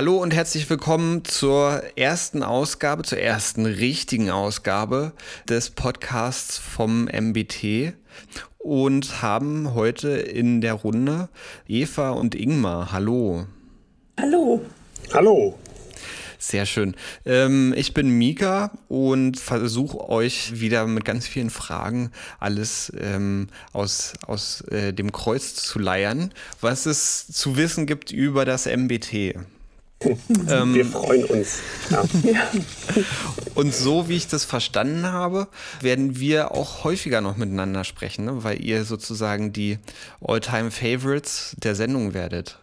Hallo und herzlich willkommen zur ersten Ausgabe, zur ersten richtigen Ausgabe des Podcasts vom MBT und haben heute in der Runde Eva und Ingmar. Hallo. Hallo. Hallo. Sehr schön. Ähm, ich bin Mika und versuche euch wieder mit ganz vielen Fragen alles ähm, aus, aus äh, dem Kreuz zu leiern, was es zu wissen gibt über das MBT. Ähm, Wir freuen uns. Ja. Und so wie ich das verstanden habe, werden wir auch häufiger noch miteinander sprechen, ne? weil ihr sozusagen die All-Time-Favorites der Sendung werdet.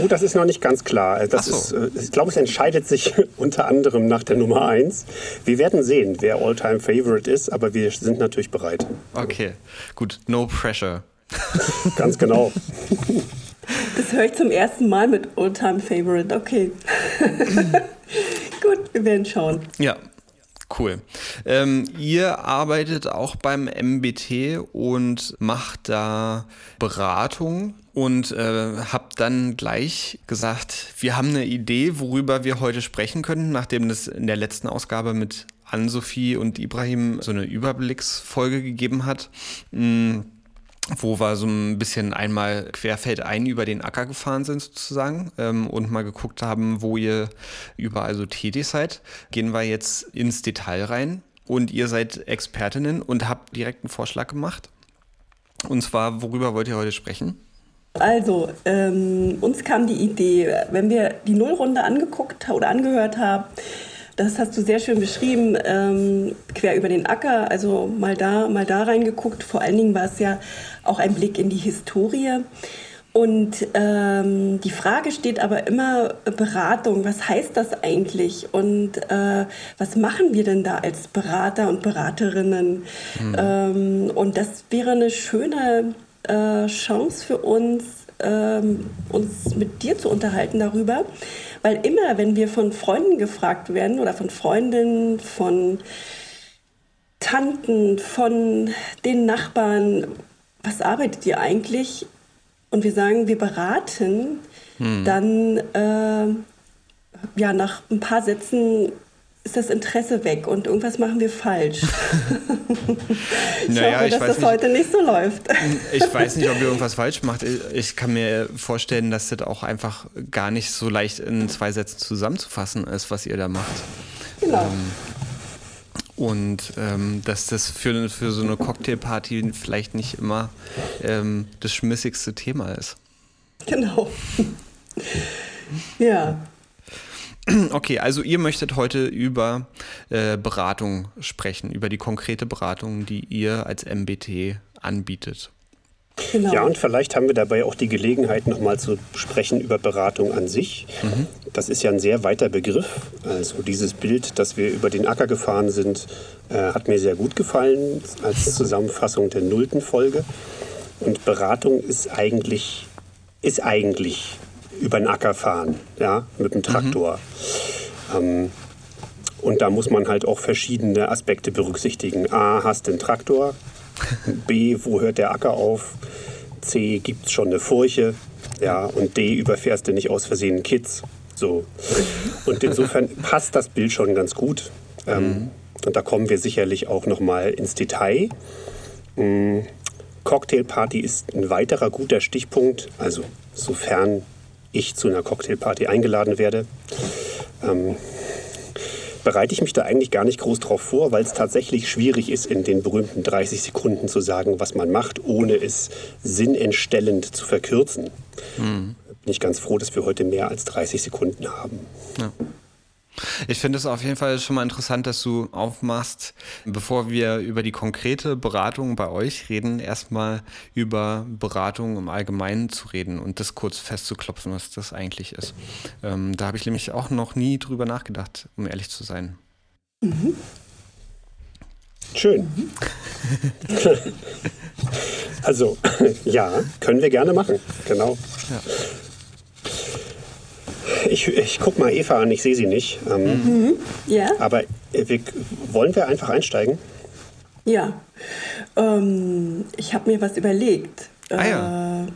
Oh, das ist noch nicht ganz klar. Das so. ist, äh, ich glaube, es entscheidet sich unter anderem nach der Nummer 1. Wir werden sehen, wer All-Time Favorite ist, aber wir sind natürlich bereit. Okay, gut. No pressure. Ganz genau. Das höre ich zum ersten Mal mit All-Time Favorite. Okay. Gut, wir werden schauen. Ja, Cool. Ähm, ihr arbeitet auch beim MBT und macht da Beratung und äh, habt dann gleich gesagt, wir haben eine Idee, worüber wir heute sprechen könnten, nachdem das in der letzten Ausgabe mit Ann-Sophie und Ibrahim so eine Überblicksfolge gegeben hat. Mh, mm, wo wir so ein bisschen einmal querfeldein über den Acker gefahren sind sozusagen ähm, und mal geguckt haben, wo ihr überall so tätig seid, gehen wir jetzt ins Detail rein und ihr seid Expertinnen und habt direkt einen Vorschlag gemacht. Und zwar, worüber wollt ihr heute sprechen? Also, ähm, uns kam die Idee, wenn wir die Nullrunde angeguckt oder angehört haben, das hast du sehr schön beschrieben, ähm, quer über den Acker, also mal da, mal da reingeguckt. Vor allen Dingen war es ja auch ein Blick in die Historie. Und ähm, die Frage steht aber immer Beratung. Was heißt das eigentlich? Und äh, was machen wir denn da als Berater und Beraterinnen? Mhm. Ähm, und das wäre eine schöne äh, Chance für uns, ähm, uns mit dir zu unterhalten darüber. Weil immer, wenn wir von Freunden gefragt werden oder von Freundinnen, von Tanten, von den Nachbarn, was arbeitet ihr eigentlich? Und wir sagen, wir beraten, hm. dann äh, ja, nach ein paar Sätzen ist das Interesse weg und irgendwas machen wir falsch. ich naja, hoffe, ich dass das nicht, heute nicht so läuft. ich weiß nicht, ob ihr irgendwas falsch macht. Ich kann mir vorstellen, dass das auch einfach gar nicht so leicht in zwei Sätzen zusammenzufassen ist, was ihr da macht. Genau. Ähm, und ähm, dass das für, für so eine Cocktailparty vielleicht nicht immer ähm, das schmissigste Thema ist. Genau. ja. Okay, also ihr möchtet heute über äh, Beratung sprechen, über die konkrete Beratung, die ihr als MBT anbietet. Genau. Ja, und vielleicht haben wir dabei auch die Gelegenheit, nochmal zu sprechen über Beratung an sich. Mhm. Das ist ja ein sehr weiter Begriff. Also dieses Bild, dass wir über den Acker gefahren sind, äh, hat mir sehr gut gefallen als Zusammenfassung der nullten Folge. Und Beratung ist eigentlich, ist eigentlich über den Acker fahren, ja, mit dem Traktor. Mhm. Ähm, und da muss man halt auch verschiedene Aspekte berücksichtigen. A, hast einen Traktor? B, wo hört der Acker auf? C, gibt es schon eine Furche? Ja, und D, überfährst du nicht aus Versehen Kids? So. Und insofern passt das Bild schon ganz gut. Ähm, mhm. Und da kommen wir sicherlich auch noch mal ins Detail. Mhm. Cocktailparty ist ein weiterer guter Stichpunkt. Also sofern ich zu einer Cocktailparty eingeladen werde, ähm, bereite ich mich da eigentlich gar nicht groß drauf vor, weil es tatsächlich schwierig ist, in den berühmten 30 Sekunden zu sagen, was man macht, ohne es sinnentstellend zu verkürzen. Mhm. Bin ich ganz froh, dass wir heute mehr als 30 Sekunden haben. Ja. Ich finde es auf jeden Fall schon mal interessant, dass du aufmachst, bevor wir über die konkrete Beratung bei euch reden, erstmal über Beratung im Allgemeinen zu reden und das kurz festzuklopfen, was das eigentlich ist. Ähm, da habe ich nämlich auch noch nie drüber nachgedacht, um ehrlich zu sein. Mhm. Schön. Mhm. also, ja, können wir gerne machen. Genau. Ja. Ich, ich gucke mal Eva an, ich sehe sie nicht. Ähm, mhm. Ja. Aber äh, wir, wollen wir einfach einsteigen? Ja. Ähm, ich habe mir was überlegt. Ah, ja. Äh,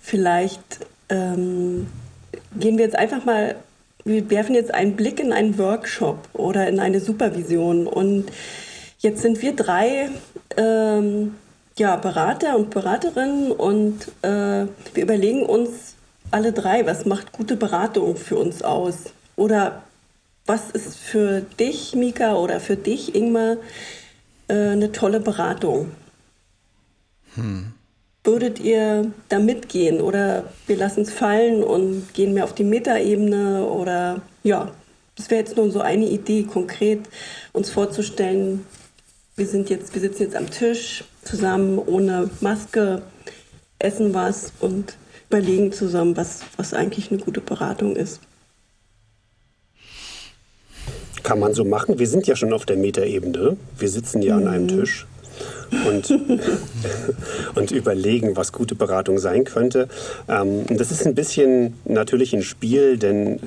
vielleicht ähm, gehen wir jetzt einfach mal wir werfen jetzt einen Blick in einen Workshop oder in eine Supervision und jetzt sind wir drei ähm, ja, Berater und Beraterinnen und äh, wir überlegen uns alle drei, was macht gute Beratung für uns aus? Oder was ist für dich, Mika, oder für dich, Ingmar, äh, eine tolle Beratung? Hm. Würdet ihr da mitgehen oder wir lassen es fallen und gehen mehr auf die Metaebene oder ja, das wäre jetzt nur so eine Idee, konkret uns vorzustellen, wir sind jetzt, wir sitzen jetzt am Tisch zusammen ohne Maske, essen was und überlegen zusammen, was, was eigentlich eine gute Beratung ist. Kann man so machen. Wir sind ja schon auf der Metaebene. Wir sitzen ja mhm. an einem mhm. Tisch und, und überlegen, was gute Beratung sein könnte. Ähm, das ist ein bisschen natürlich ein Spiel, denn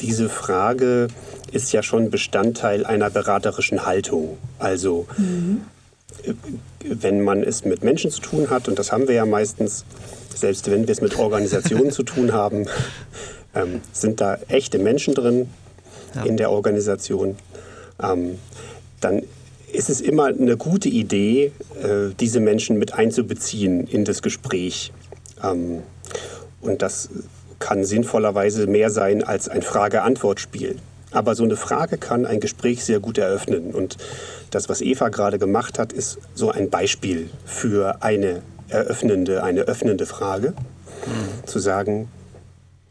diese Frage ist ja schon Bestandteil einer beraterischen Haltung. Also mhm. Wenn man es mit Menschen zu tun hat, und das haben wir ja meistens, selbst wenn wir es mit Organisationen zu tun haben, ähm, sind da echte Menschen drin ja. in der Organisation. Ähm, dann ist es immer eine gute Idee, äh, diese Menschen mit einzubeziehen in das Gespräch. Ähm, und das kann sinnvollerweise mehr sein als ein Frage-Antwort-Spiel. Aber so eine Frage kann ein Gespräch sehr gut eröffnen. Und das, was Eva gerade gemacht hat, ist so ein Beispiel für eine eröffnende, eine öffnende Frage. Mhm. Zu sagen,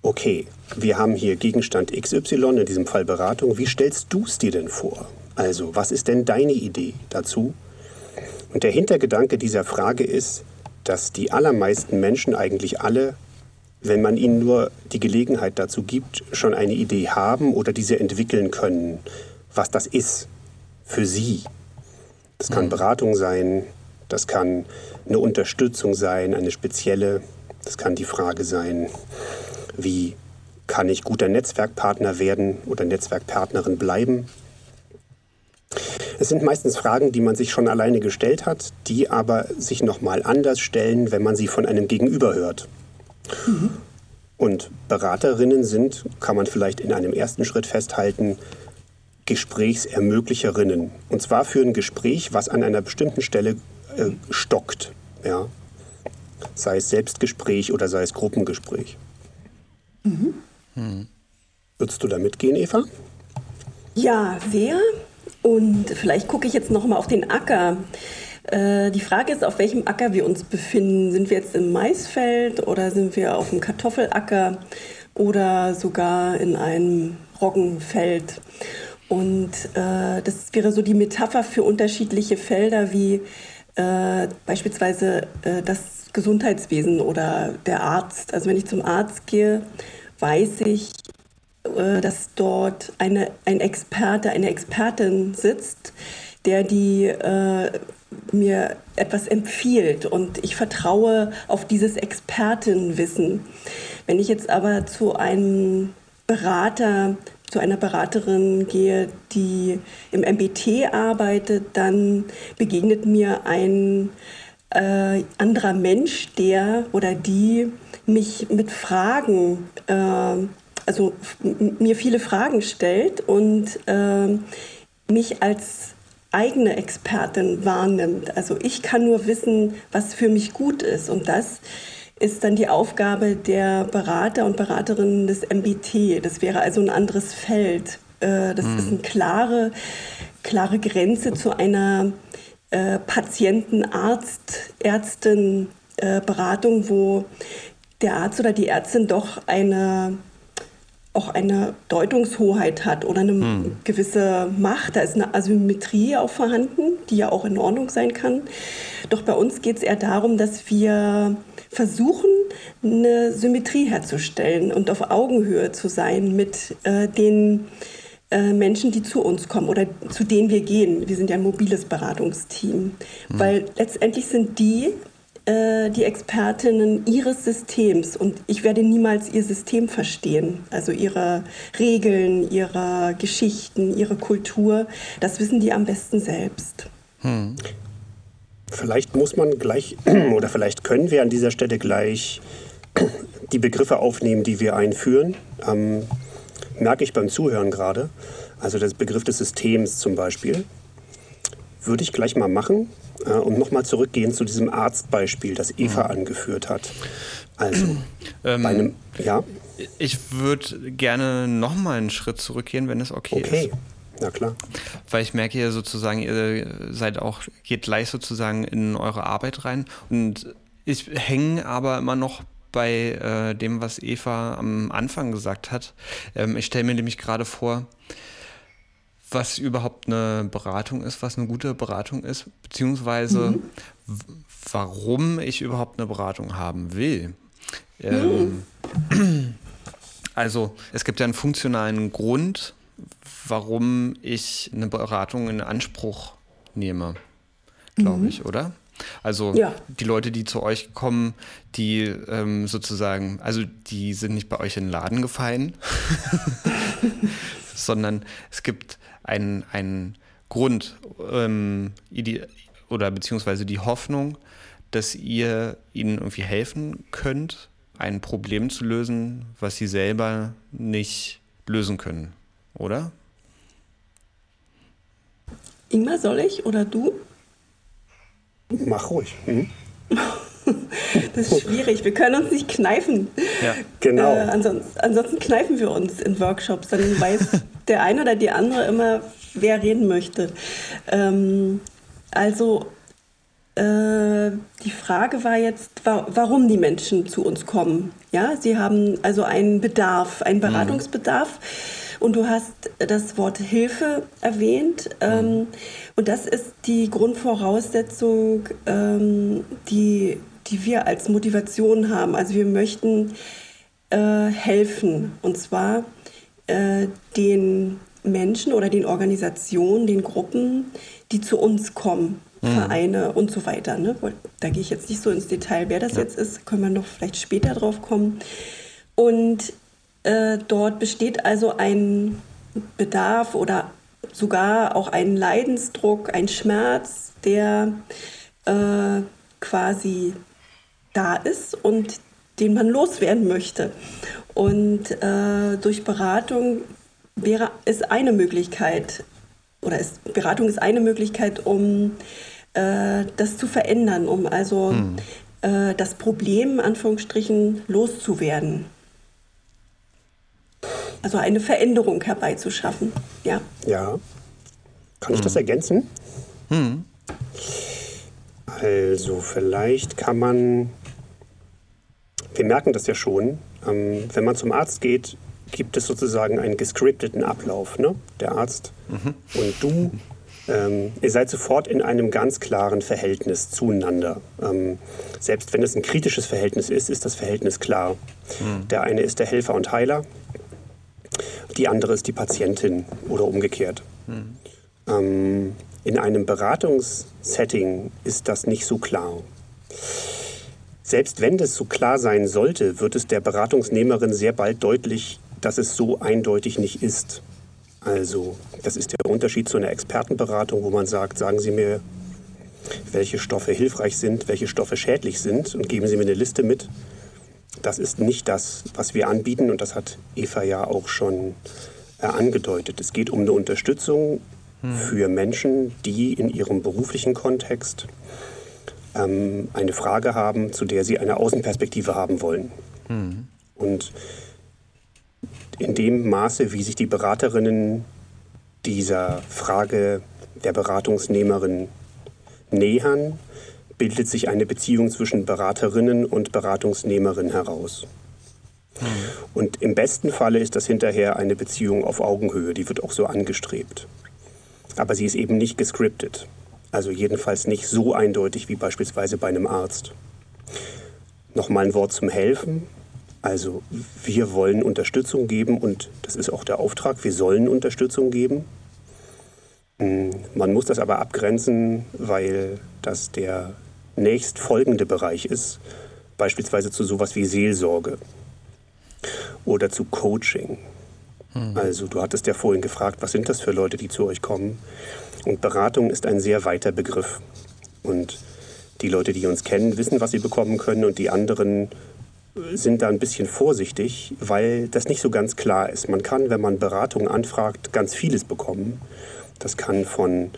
okay, wir haben hier Gegenstand XY, in diesem Fall Beratung. Wie stellst du es dir denn vor? Also, was ist denn deine Idee dazu? Und der Hintergedanke dieser Frage ist, dass die allermeisten Menschen eigentlich alle, wenn man ihnen nur die Gelegenheit dazu gibt, schon eine Idee haben oder diese entwickeln können, was das ist für sie. Das kann mhm. Beratung sein, das kann eine Unterstützung sein, eine spezielle, das kann die Frage sein, wie kann ich guter Netzwerkpartner werden oder Netzwerkpartnerin bleiben es sind meistens Fragen, die man sich schon alleine gestellt hat, die aber sich nochmal anders stellen, wenn man sie von einem Gegenüber hört. Mhm. Und Beraterinnen sind, kann man vielleicht in einem ersten Schritt festhalten, Gesprächsermöglicherinnen. Und zwar für ein Gespräch, was an einer bestimmten Stelle äh, stockt. Ja? Sei es Selbstgespräch oder sei es Gruppengespräch. Mhm. Hm. Würdest du da mitgehen, Eva? Ja, wer? Und vielleicht gucke ich jetzt noch mal auf den Acker. Äh, die Frage ist, auf welchem Acker wir uns befinden. Sind wir jetzt im Maisfeld oder sind wir auf dem Kartoffelacker oder sogar in einem Roggenfeld? Und äh, das wäre so die Metapher für unterschiedliche Felder wie äh, beispielsweise äh, das Gesundheitswesen oder der Arzt. Also wenn ich zum Arzt gehe, weiß ich, äh, dass dort eine, ein Experte, eine Expertin sitzt, der die äh, mir etwas empfiehlt und ich vertraue auf dieses Expertenwissen. Wenn ich jetzt aber zu einem Berater, zu einer Beraterin gehe, die im MBT arbeitet, dann begegnet mir ein äh, anderer Mensch, der oder die mich mit Fragen äh, also mir viele Fragen stellt und äh, mich als eigene Expertin wahrnimmt. Also ich kann nur wissen, was für mich gut ist und das ist dann die Aufgabe der Berater und Beraterinnen des MBT. Das wäre also ein anderes Feld. Äh, das mhm. ist eine klare, klare Grenze zu einer äh, Patienten-Arzt, Ärztin-Beratung, äh, wo der Arzt oder die Ärztin doch eine auch eine Deutungshoheit hat oder eine hm. gewisse Macht. Da ist eine Asymmetrie auch vorhanden, die ja auch in Ordnung sein kann. Doch bei uns geht es eher darum, dass wir versuchen, eine Symmetrie herzustellen und auf Augenhöhe zu sein mit äh, den äh, Menschen, die zu uns kommen oder zu denen wir gehen. Wir sind ja ein mobiles Beratungsteam, hm. weil letztendlich sind die äh, die Expertinnen ihres Systems und ich werde niemals ihr System verstehen, also ihre Regeln, ihre Geschichten, ihre Kultur. Das wissen die am besten selbst. Hm. Vielleicht muss man gleich oder vielleicht können wir an dieser Stelle gleich die Begriffe aufnehmen, die wir einführen. Ähm, merke ich beim Zuhören gerade. Also der Begriff des Systems zum Beispiel. Würde ich gleich mal machen äh, und nochmal zurückgehen zu diesem Arztbeispiel, das Eva mhm. angeführt hat. Also, ähm, bei einem, ja. Ich würde gerne nochmal einen Schritt zurückgehen, wenn es okay, okay. ist. Okay, na klar. Weil ich merke ja sozusagen, ihr seid auch, geht gleich sozusagen in eure Arbeit rein und ich hänge aber immer noch bei äh, dem, was Eva am Anfang gesagt hat. Ähm, ich stelle mir nämlich gerade vor, was überhaupt eine Beratung ist, was eine gute Beratung ist, beziehungsweise mhm. warum ich überhaupt eine Beratung haben will. Ähm, mhm. Also es gibt ja einen funktionalen Grund, warum ich eine Beratung in Anspruch nehme, glaube mhm. ich, oder? Also ja. die Leute, die zu euch kommen, die ähm, sozusagen, also die sind nicht bei euch in den Laden gefallen, sondern es gibt einen, einen Grund ähm, oder beziehungsweise die Hoffnung, dass ihr ihnen irgendwie helfen könnt, ein Problem zu lösen, was sie selber nicht lösen können, oder? Ingmar, soll ich oder du? Mach ruhig. Hm? Das ist schwierig. Wir können uns nicht kneifen. Ja, genau. Äh, ansonsten, ansonsten, kneifen wir uns in Workshops. Dann weiß der eine oder die andere immer, wer reden möchte. Ähm, also äh, die Frage war jetzt, wa warum die Menschen zu uns kommen. Ja, sie haben also einen Bedarf, einen mhm. Beratungsbedarf. Mhm und du hast das Wort Hilfe erwähnt. Ähm, mhm. und das ist die Grundvoraussetzung, ähm, die, die wir als Motivation haben. Also wir möchten äh, helfen. Und zwar äh, den Menschen oder den Organisationen, den Gruppen, die zu uns kommen. Mhm. Vereine und so weiter. Ne? Da gehe ich jetzt nicht so ins Detail, wer das ja. jetzt ist, können wir noch vielleicht später drauf kommen. Und äh, dort besteht also ein Bedarf oder sogar auch ein Leidensdruck, ein Schmerz, der äh, quasi da ist und den man loswerden möchte. Und äh, durch Beratung wäre ist eine Möglichkeit oder ist, Beratung ist eine Möglichkeit, um äh, das zu verändern, um also hm. Äh, das Problem Anführungsstrichen loszuwerden. Also eine Veränderung herbeizuschaffen. Ja. Ja. Kann ich das hm. ergänzen? Hm. Also vielleicht kann man, wir merken das ja schon, ähm, wenn man zum Arzt geht, gibt es sozusagen einen gescripteten Ablauf. Ne? Der Arzt mhm. und du, ähm, ihr seid sofort in einem ganz klaren Verhältnis zueinander. Ähm, selbst wenn es ein kritisches Verhältnis ist, ist das Verhältnis klar. Mhm. Der eine ist der Helfer und Heiler, die andere ist die Patientin oder umgekehrt. Mhm. Ähm, in einem Beratungssetting ist das nicht so klar. Selbst wenn das so klar sein sollte, wird es der Beratungsnehmerin sehr bald deutlich, dass es so eindeutig nicht ist. Also, das ist der Unterschied zu einer Expertenberatung, wo man sagt, sagen Sie mir, welche Stoffe hilfreich sind, welche Stoffe schädlich sind und geben Sie mir eine Liste mit das ist nicht das, was wir anbieten und das hat Eva ja auch schon äh, angedeutet. Es geht um eine Unterstützung hm. für Menschen, die in ihrem beruflichen Kontext ähm, eine Frage haben, zu der sie eine Außenperspektive haben wollen. Hm. Und in dem Maße, wie sich die Beraterinnen dieser Frage der Beratungsnehmerin nähern, bildet sich eine Beziehung zwischen Beraterinnen und Beratungsnehmerin heraus. Mhm. Und im besten Falle ist das hinterher eine Beziehung auf Augenhöhe, die wird auch so angestrebt. Aber sie ist eben nicht gescriptet. Also jedenfalls nicht so eindeutig wie beispielsweise bei einem Arzt. Nochmal ein Wort zum Helfen. Also wir wollen Unterstützung geben und das ist auch der Auftrag, wir sollen Unterstützung geben. Hm, man muss das aber abgrenzen, weil das der nächstfolgende Bereich ist, beispielsweise zu sowas wie Seelsorge oder zu Coaching. Hm. Also du hattest ja vorhin gefragt, was sind das für Leute, die zu euch kommen? Und Beratung ist ein sehr weiter Begriff. Und die Leute, die uns kennen, wissen, was sie bekommen können und die anderen sind da ein bisschen vorsichtig, weil das nicht so ganz klar ist. Man kann, wenn man Beratung anfragt, ganz vieles bekommen. Das kann von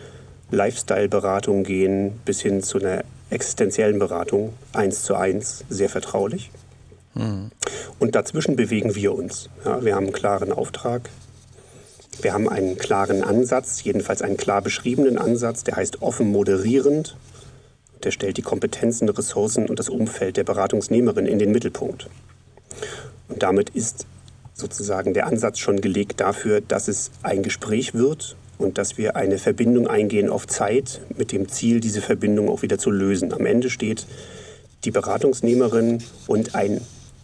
Lifestyle-Beratung gehen bis hin zu einer existenziellen Beratung, eins zu eins, sehr vertraulich. Mhm. Und dazwischen bewegen wir uns. Ja, wir haben einen klaren Auftrag. Wir haben einen klaren Ansatz, jedenfalls einen klar beschriebenen Ansatz, der heißt offen moderierend. Der stellt die Kompetenzen, Ressourcen und das Umfeld der Beratungsnehmerin in den Mittelpunkt. Und damit ist sozusagen der Ansatz schon gelegt dafür, dass es ein Gespräch wird und dass wir eine Verbindung eingehen auf Zeit mit dem Ziel, diese Verbindung auch wieder zu lösen. Am Ende steht die Beratungsnehmerin und ein,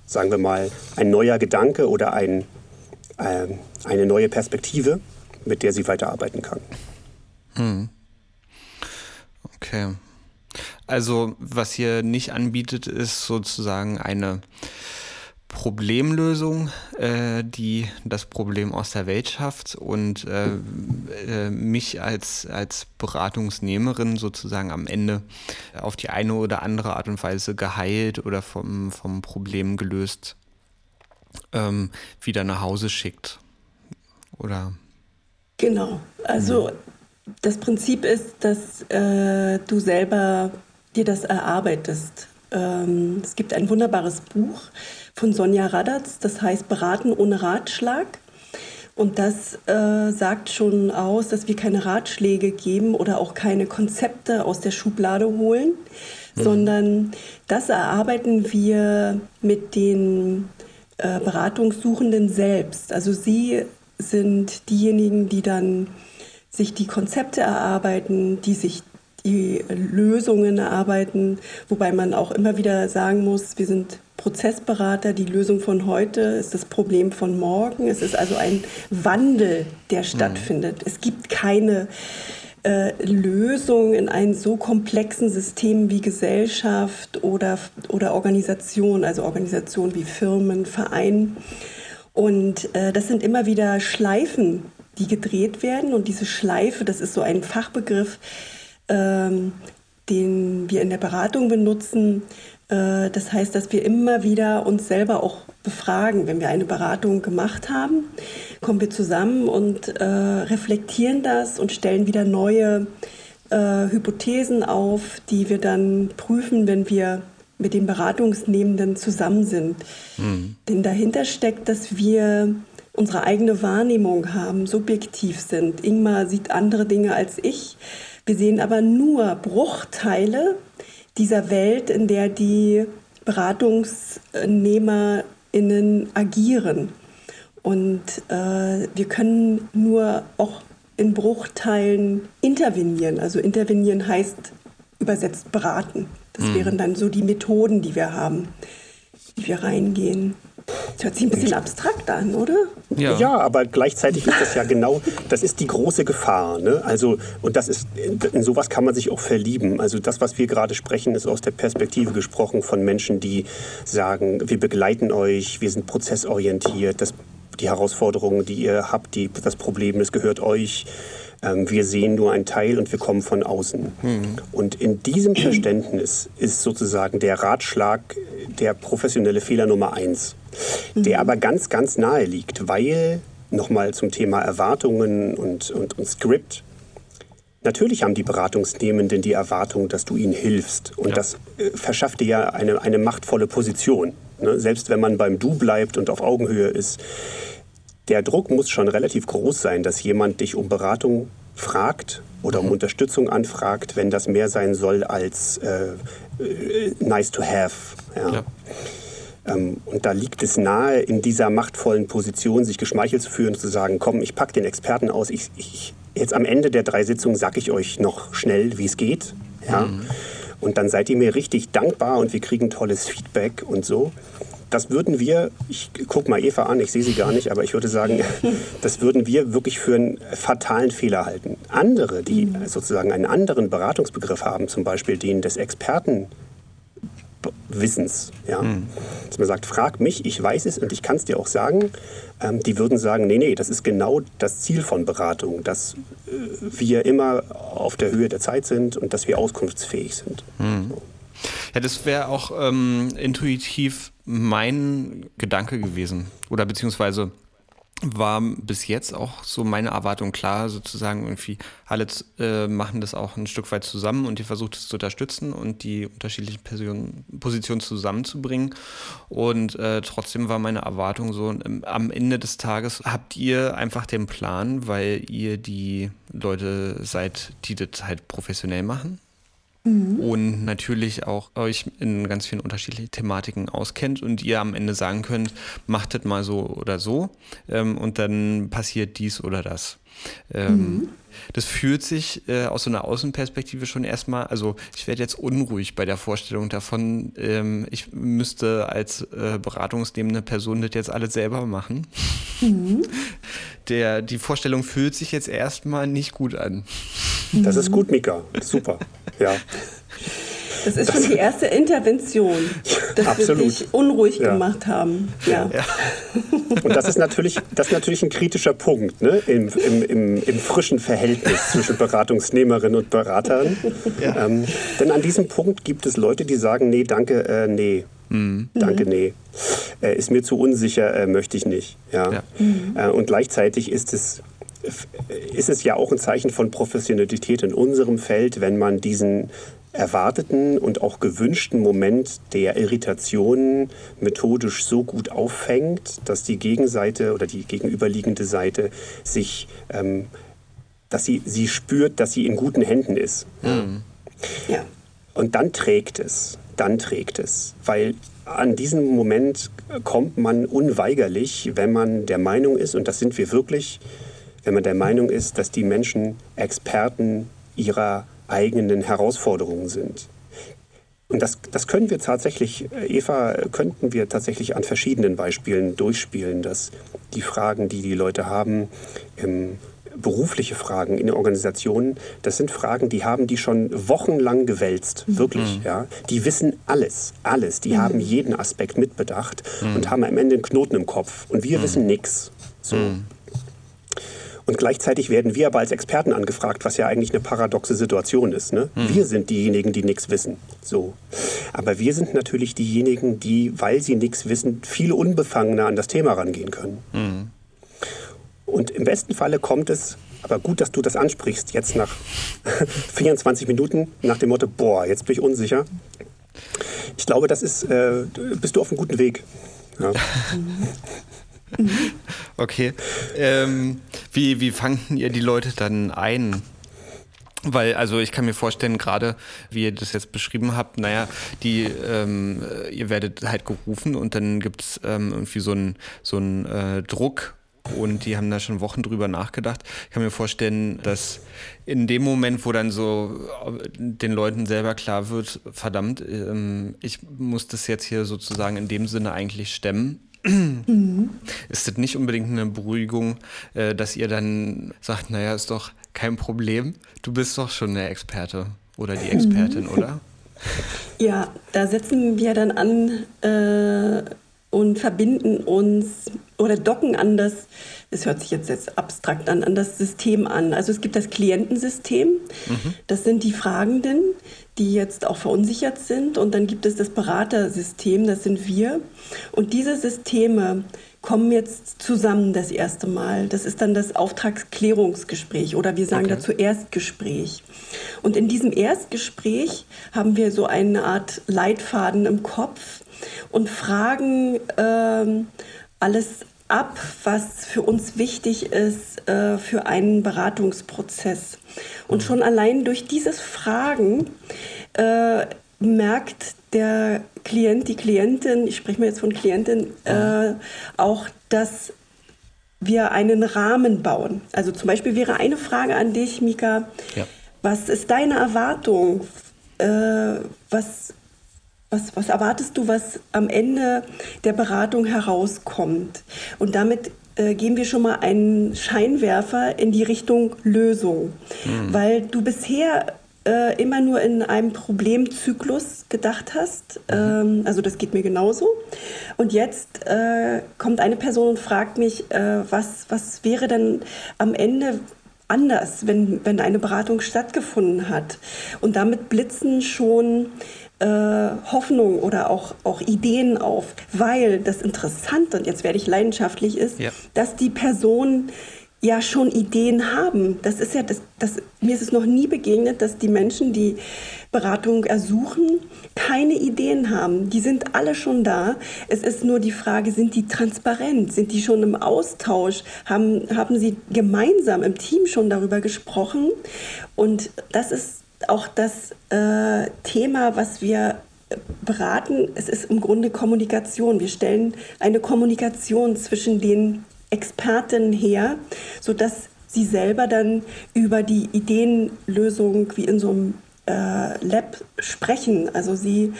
sagen wir mal, ein neuer Gedanke oder ein, eine neue Perspektive, mit der sie weiterarbeiten kann. Hm. Okay. Also was hier nicht anbietet, ist sozusagen eine Problemlösung, äh, die das Problem aus der Welt schafft und äh, äh, mich als, als Beratungsnehmerin sozusagen am Ende auf die eine oder andere Art und Weise geheilt oder vom, vom Problem gelöst ähm, wieder nach Hause schickt. Oder? Genau. Also das Prinzip ist, dass äh, du selber dir das erarbeitest. Ähm, es gibt ein wunderbares Buch, von Sonja Radatz, das heißt Beraten ohne Ratschlag. Und das äh, sagt schon aus, dass wir keine Ratschläge geben oder auch keine Konzepte aus der Schublade holen, mhm. sondern das erarbeiten wir mit den äh, Beratungssuchenden selbst. Also sie sind diejenigen, die dann sich die Konzepte erarbeiten, die sich die Lösungen erarbeiten, wobei man auch immer wieder sagen muss, wir sind Prozessberater, die Lösung von heute ist das Problem von morgen. Es ist also ein Wandel, der mhm. stattfindet. Mhm. Es gibt keine äh, Lösung in einem so komplexen System wie Gesellschaft oder, oder Organisation, also Organisationen wie Firmen, Vereine. Und äh, das sind immer wieder Schleifen, die gedreht werden. Und diese Schleife, das ist so ein Fachbegriff, ähm, den wir in der Beratung benutzen, das heißt, dass wir immer wieder uns selber auch befragen. Wenn wir eine Beratung gemacht haben, kommen wir zusammen und äh, reflektieren das und stellen wieder neue äh, Hypothesen auf, die wir dann prüfen, wenn wir mit den Beratungsnehmenden zusammen sind. Mhm. Denn dahinter steckt, dass wir unsere eigene Wahrnehmung haben, subjektiv sind. Ingmar sieht andere Dinge als ich. Wir sehen aber nur Bruchteile dieser Welt, in der die BeratungsnehmerInnen agieren. Und äh, wir können nur auch in Bruchteilen intervenieren. Also intervenieren heißt übersetzt beraten. Das mhm. wären dann so die Methoden, die wir haben, die wir reingehen. Das hört sich ein bisschen abstrakt an, oder? Ja. ja, aber gleichzeitig ist das ja genau, das ist die große Gefahr. Ne? Also, und das ist, in sowas kann man sich auch verlieben. Also das, was wir gerade sprechen, ist aus der Perspektive gesprochen von Menschen, die sagen, wir begleiten euch, wir sind prozessorientiert, das, die Herausforderungen, die ihr habt, die, das Problem, das gehört euch. Ähm, wir sehen nur einen Teil und wir kommen von außen. Mhm. Und in diesem Verständnis ist sozusagen der Ratschlag der professionelle Fehler Nummer eins der aber ganz, ganz nahe liegt, weil, nochmal zum Thema Erwartungen und, und, und Skript, Natürlich haben die Beratungsnehmenden die Erwartung, dass du ihnen hilfst. Und ja. das äh, verschafft dir ja eine, eine machtvolle Position. Ne? Selbst wenn man beim Du bleibt und auf Augenhöhe ist. Der Druck muss schon relativ groß sein, dass jemand dich um Beratung fragt oder um mhm. Unterstützung anfragt, wenn das mehr sein soll als äh, äh, nice to have. Ja. ja. Ähm, und da liegt es nahe, in dieser machtvollen Position sich geschmeichelt zu fühlen und zu sagen, komm, ich packe den Experten aus. Ich, ich, jetzt am Ende der drei Sitzungen sage ich euch noch schnell, wie es geht. Ja? Mhm. Und dann seid ihr mir richtig dankbar und wir kriegen tolles Feedback und so. Das würden wir, ich gucke mal Eva an, ich sehe sie gar nicht, aber ich würde sagen, das würden wir wirklich für einen fatalen Fehler halten. Andere, die mhm. sozusagen einen anderen Beratungsbegriff haben, zum Beispiel den des Experten, Wissens. Ja? Mhm. Dass man sagt, frag mich, ich weiß es und ich kann es dir auch sagen. Ähm, die würden sagen, nee, nee, das ist genau das Ziel von Beratung, dass äh, wir immer auf der Höhe der Zeit sind und dass wir auskunftsfähig sind. Mhm. Ja, das wäre auch ähm, intuitiv mein Gedanke gewesen. Oder beziehungsweise war bis jetzt auch so meine Erwartung klar, sozusagen irgendwie, alle äh, machen das auch ein Stück weit zusammen und ihr versucht es zu unterstützen und die unterschiedlichen Person, Positionen zusammenzubringen. Und äh, trotzdem war meine Erwartung so, ähm, am Ende des Tages habt ihr einfach den Plan, weil ihr die Leute seid, die das halt professionell machen mhm. und natürlich auch euch in ganz vielen unterschiedlichen Thematiken auskennt und ihr am Ende sagen könnt, macht das mal so oder so ähm, und dann passiert dies oder das. Ähm, mhm. Das fühlt sich äh, aus so einer Außenperspektive schon erstmal, also ich werde jetzt unruhig bei der Vorstellung davon, ähm, ich müsste als äh, beratungsnehmende Person das jetzt alles selber machen. Mhm. Der, die Vorstellung fühlt sich jetzt erstmal nicht gut an. Das ist gut, Mika. Super. Ja. Das ist schon die erste Intervention, dass Absolut. wir dich unruhig ja. gemacht haben. Ja. ja. Und das ist natürlich, das ist natürlich ein kritischer Punkt ne? Im, im, im, im frischen Verhältnis zwischen Beratungsnehmerinnen und Beratern. Ja. Ähm, denn an diesem Punkt gibt es Leute, die sagen, nee, danke, äh, nee. Mhm. Danke, nee. Äh, ist mir zu unsicher, äh, möchte ich nicht. Ja. Mhm. Äh, und gleichzeitig ist es ist es ja auch ein Zeichen von Professionalität in unserem Feld, wenn man diesen erwarteten und auch gewünschten Moment der Irritation methodisch so gut auffängt, dass die Gegenseite oder die gegenüberliegende Seite sich, ähm, dass sie, sie spürt, dass sie in guten Händen ist. Mhm. Ja. Und dann trägt es, dann trägt es, weil an diesen Moment kommt man unweigerlich, wenn man der Meinung ist, und das sind wir wirklich, wenn man der Meinung ist, dass die Menschen Experten ihrer eigenen Herausforderungen sind. Und das, das können wir tatsächlich, äh, Eva, könnten wir tatsächlich an verschiedenen Beispielen durchspielen, dass die Fragen, die die Leute haben, ähm, berufliche Fragen in Organisationen, das sind Fragen, die haben die schon wochenlang gewälzt, mhm. wirklich. Mhm. Ja. Die wissen alles, alles. Die mhm. haben jeden Aspekt mitbedacht mhm. und haben am Ende einen Knoten im Kopf. Und wir mhm. wissen nichts. So. Und gleichzeitig werden wir aber als Experten angefragt, was ja eigentlich eine paradoxe Situation ist. Ne? Mhm. Wir sind diejenigen, die nichts wissen. So. Aber wir sind natürlich diejenigen, die, weil sie nichts wissen, viel unbefangener an das Thema rangehen können. Mhm. Und im besten Falle kommt es, aber gut, dass du das ansprichst, jetzt nach 24 Minuten, nach dem Motto, boah, jetzt bin ich unsicher. Ich glaube, das ist, äh, bist du auf einem guten Weg. Ja. Okay. Ähm, wie, wie fangten ihr die Leute dann ein? Weil, also ich kann mir vorstellen, gerade wie ihr das jetzt beschrieben habt, naja, die, ähm, ihr werdet halt gerufen und dann gibt es ähm, irgendwie so einen so äh, Druck und die haben da schon Wochen drüber nachgedacht. Ich kann mir vorstellen, dass in dem Moment, wo dann so den Leuten selber klar wird, verdammt, ähm, ich muss das jetzt hier sozusagen in dem Sinne eigentlich stemmen, Mhm. Ist das nicht unbedingt eine Beruhigung, äh, dass ihr dann sagt, naja, ist doch kein Problem, du bist doch schon der Experte oder die Expertin, mhm. oder? Ja, da setzen wir dann an äh, und verbinden uns oder docken an das, es hört sich jetzt, jetzt abstrakt an, an das System an. Also es gibt das Klientensystem, mhm. das sind die Fragenden, die jetzt auch verunsichert sind. Und dann gibt es das Beratersystem, das sind wir. Und diese Systeme kommen jetzt zusammen das erste Mal. Das ist dann das Auftragsklärungsgespräch oder wir sagen okay. dazu Erstgespräch. Und in diesem Erstgespräch haben wir so eine Art Leitfaden im Kopf und fragen ähm, alles ab, was für uns wichtig ist äh, für einen Beratungsprozess. Und schon allein durch dieses Fragen äh, merkt der Klient, die Klientin, ich spreche mal jetzt von Klientin, äh, auch, dass wir einen Rahmen bauen. Also zum Beispiel wäre eine Frage an dich, Mika. Ja. Was ist deine Erwartung? Äh, was, was, was erwartest du, was am Ende der Beratung herauskommt? Und damit äh, geben wir schon mal einen Scheinwerfer in die Richtung Lösung. Mhm. Weil du bisher äh, immer nur in einem Problemzyklus gedacht hast. Mhm. Ähm, also das geht mir genauso. Und jetzt äh, kommt eine Person und fragt mich, äh, was, was wäre denn am Ende anders, wenn, wenn eine Beratung stattgefunden hat. Und damit blitzen schon Hoffnung oder auch, auch Ideen auf, weil das Interessante, und jetzt werde ich leidenschaftlich, ist, ja. dass die Person ja schon Ideen haben. Das ist ja das, das, mir ist es noch nie begegnet, dass die Menschen, die Beratung ersuchen, keine Ideen haben. Die sind alle schon da. Es ist nur die Frage, sind die transparent? Sind die schon im Austausch? Haben, haben sie gemeinsam im Team schon darüber gesprochen? Und das ist auch das äh, Thema, was wir beraten. Es ist im Grunde Kommunikation. Wir stellen eine Kommunikation zwischen den Expertinnen her, sodass sie selber dann über die Ideenlösung wie in so einem äh, Lab sprechen. Also sie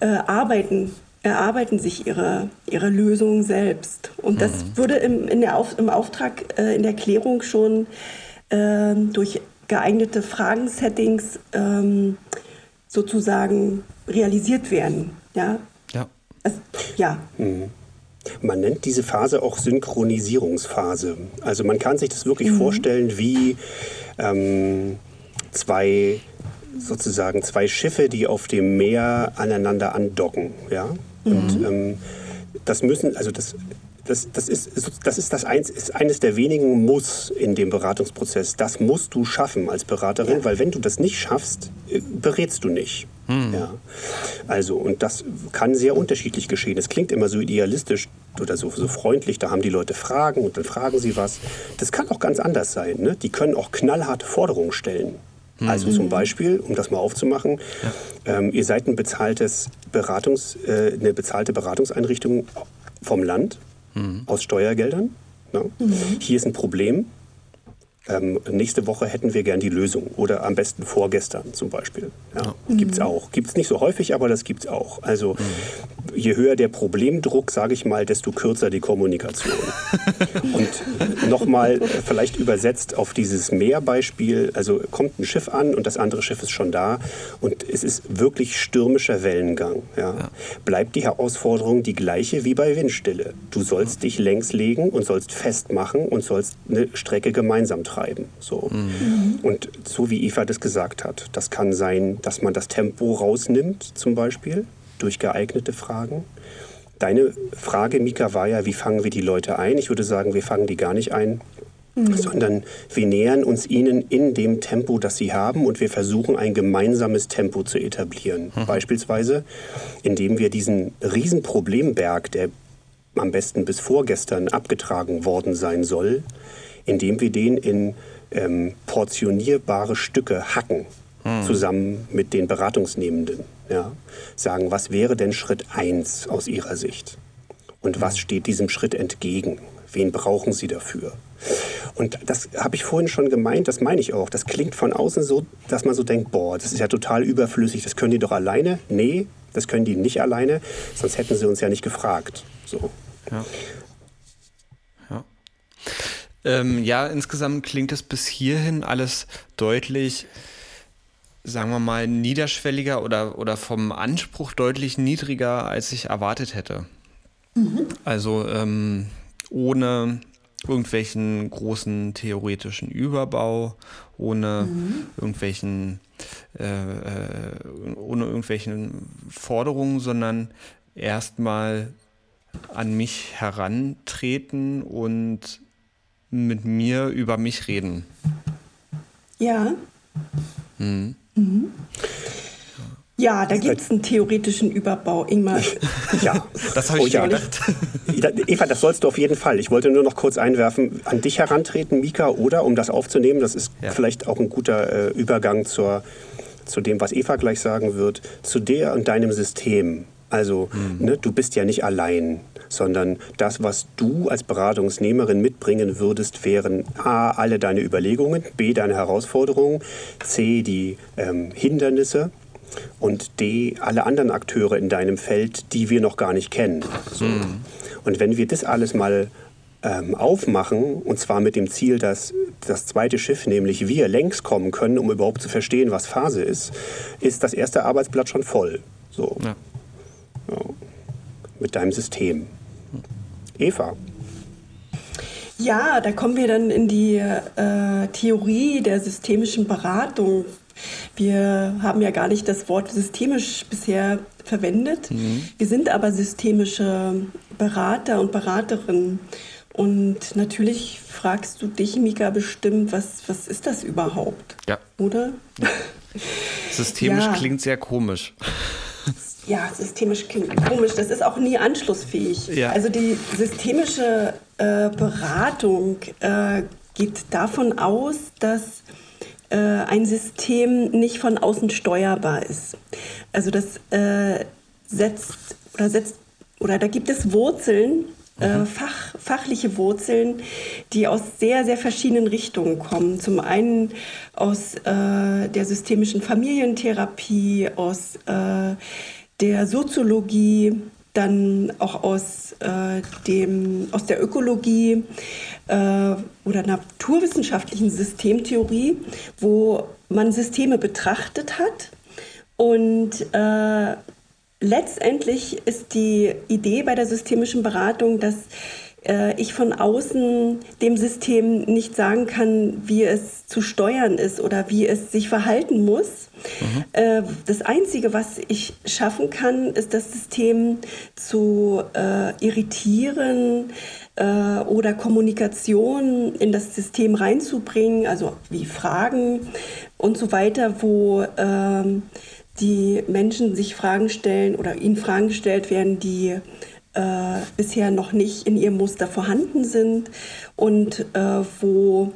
äh, arbeiten, erarbeiten sich ihre, ihre Lösung selbst. Und das mhm. würde im, in der Auf, im Auftrag, äh, in der Klärung schon ähm, durch geeignete Fragensettings ähm, sozusagen realisiert werden. Ja. Ja. Es, ja. Mhm. Man nennt diese Phase auch Synchronisierungsphase. Also man kann sich das wirklich mhm. vorstellen wie ähm, zwei sozusagen zwei Schiffe, die auf dem Meer aneinander andocken. Ja? Und mhm. ähm, das müssen, also das das, das, ist, das ist das eins, ist eines der wenigen Muss in dem Beratungsprozess. Das musst du schaffen als Beraterin, ja. weil wenn du das nicht schaffst, äh, berätst du nicht. Hm. Ja. Also, und das kann sehr unterschiedlich geschehen. Es klingt immer so idealistisch oder so, so freundlich, da haben die Leute Fragen und dann fragen sie was. Das kann auch ganz anders sein. Ne? Die können auch knallharte Forderungen stellen. Hm. Also zum Beispiel, um das mal aufzumachen, ja. ähm, ihr seid ein bezahltes Beratungs, äh, eine bezahlte Beratungseinrichtung vom Land mhm. aus Steuergeldern. Ne? Mhm. Hier ist ein Problem. Ähm, nächste Woche hätten wir gern die Lösung oder am besten vorgestern zum Beispiel. Ja, ja. Gibt es auch. Gibt es nicht so häufig, aber das gibt es auch. Also mhm. Je höher der Problemdruck, sage ich mal, desto kürzer die Kommunikation. und nochmal vielleicht übersetzt auf dieses Meerbeispiel, also kommt ein Schiff an und das andere Schiff ist schon da und es ist wirklich stürmischer Wellengang. Ja. ja. Bleibt die Herausforderung die gleiche wie bei Windstille. Du sollst dich längs legen und sollst festmachen und sollst eine Strecke gemeinsam treiben. So. Mhm. Und so wie Eva das gesagt hat, das kann sein, dass man das Tempo rausnimmt, zum Beispiel, durch geeignete Fragen. Deine Frage, Mika, war ja, wie fangen wir die Leute ein? Ich würde sagen, wir fangen die gar nicht ein, mhm. sondern wir nähern uns ihnen in dem Tempo, das sie haben und wir versuchen ein gemeinsames Tempo zu etablieren. Mhm. Beispielsweise, indem wir diesen riesen Problemberg, der am besten bis vorgestern abgetragen worden sein soll, indem wir den in ähm, portionierbare Stücke hacken, hm. zusammen mit den Beratungsnehmenden. Ja? Sagen, was wäre denn Schritt 1 aus Ihrer Sicht? Und was steht diesem Schritt entgegen? Wen brauchen Sie dafür? Und das habe ich vorhin schon gemeint, das meine ich auch. Das klingt von außen so, dass man so denkt, boah, das ist ja total überflüssig, das können die doch alleine. Nee, das können die nicht alleine, sonst hätten sie uns ja nicht gefragt. So. Ja. Ähm, ja, insgesamt klingt es bis hierhin alles deutlich, sagen wir mal, niederschwelliger oder, oder vom Anspruch deutlich niedriger, als ich erwartet hätte. Mhm. Also ähm, ohne irgendwelchen großen theoretischen Überbau, ohne mhm. irgendwelchen äh, äh, ohne irgendwelchen Forderungen, sondern erstmal an mich herantreten und mit mir über mich reden. Ja. Mhm. Mhm. Ja, da gibt es einen theoretischen Überbau, Ingmar. ja, das habe ich oh, ja. gedacht. Eva, das sollst du auf jeden Fall. Ich wollte nur noch kurz einwerfen, an dich herantreten, Mika, oder um das aufzunehmen, das ist ja. vielleicht auch ein guter äh, Übergang zur, zu dem, was Eva gleich sagen wird, zu dir und deinem System. Also, mhm. ne, du bist ja nicht allein sondern das, was du als Beratungsnehmerin mitbringen würdest, wären A, alle deine Überlegungen, B, deine Herausforderungen, C, die ähm, Hindernisse und D, alle anderen Akteure in deinem Feld, die wir noch gar nicht kennen. So. Mhm. Und wenn wir das alles mal ähm, aufmachen, und zwar mit dem Ziel, dass das zweite Schiff, nämlich wir, längs kommen können, um überhaupt zu verstehen, was Phase ist, ist das erste Arbeitsblatt schon voll. So. Ja. Ja. Mit deinem System. Eva. Ja, da kommen wir dann in die äh, Theorie der systemischen Beratung. Wir haben ja gar nicht das Wort systemisch bisher verwendet. Mhm. Wir sind aber systemische Berater und Beraterinnen. Und natürlich fragst du dich, Mika, bestimmt, was, was ist das überhaupt? Ja. Oder? Systemisch ja. klingt sehr komisch. Ja, systemisch klingt komisch. Das ist auch nie anschlussfähig. Ja. Also die systemische äh, Beratung äh, geht davon aus, dass äh, ein System nicht von außen steuerbar ist. Also das äh, setzt oder setzt oder da gibt es Wurzeln, äh, mhm. Fach, fachliche Wurzeln, die aus sehr, sehr verschiedenen Richtungen kommen. Zum einen aus äh, der systemischen Familientherapie, aus der Soziologie, dann auch aus, äh, dem, aus der Ökologie äh, oder naturwissenschaftlichen Systemtheorie, wo man Systeme betrachtet hat. Und äh, letztendlich ist die Idee bei der systemischen Beratung, dass ich von außen dem System nicht sagen kann, wie es zu steuern ist oder wie es sich verhalten muss. Mhm. Äh, das Einzige, was ich schaffen kann, ist das System zu äh, irritieren äh, oder Kommunikation in das System reinzubringen, also wie Fragen und so weiter, wo ähm, die Menschen sich Fragen stellen oder ihnen Fragen gestellt werden, die äh, bisher noch nicht in ihrem Muster vorhanden sind und äh, wo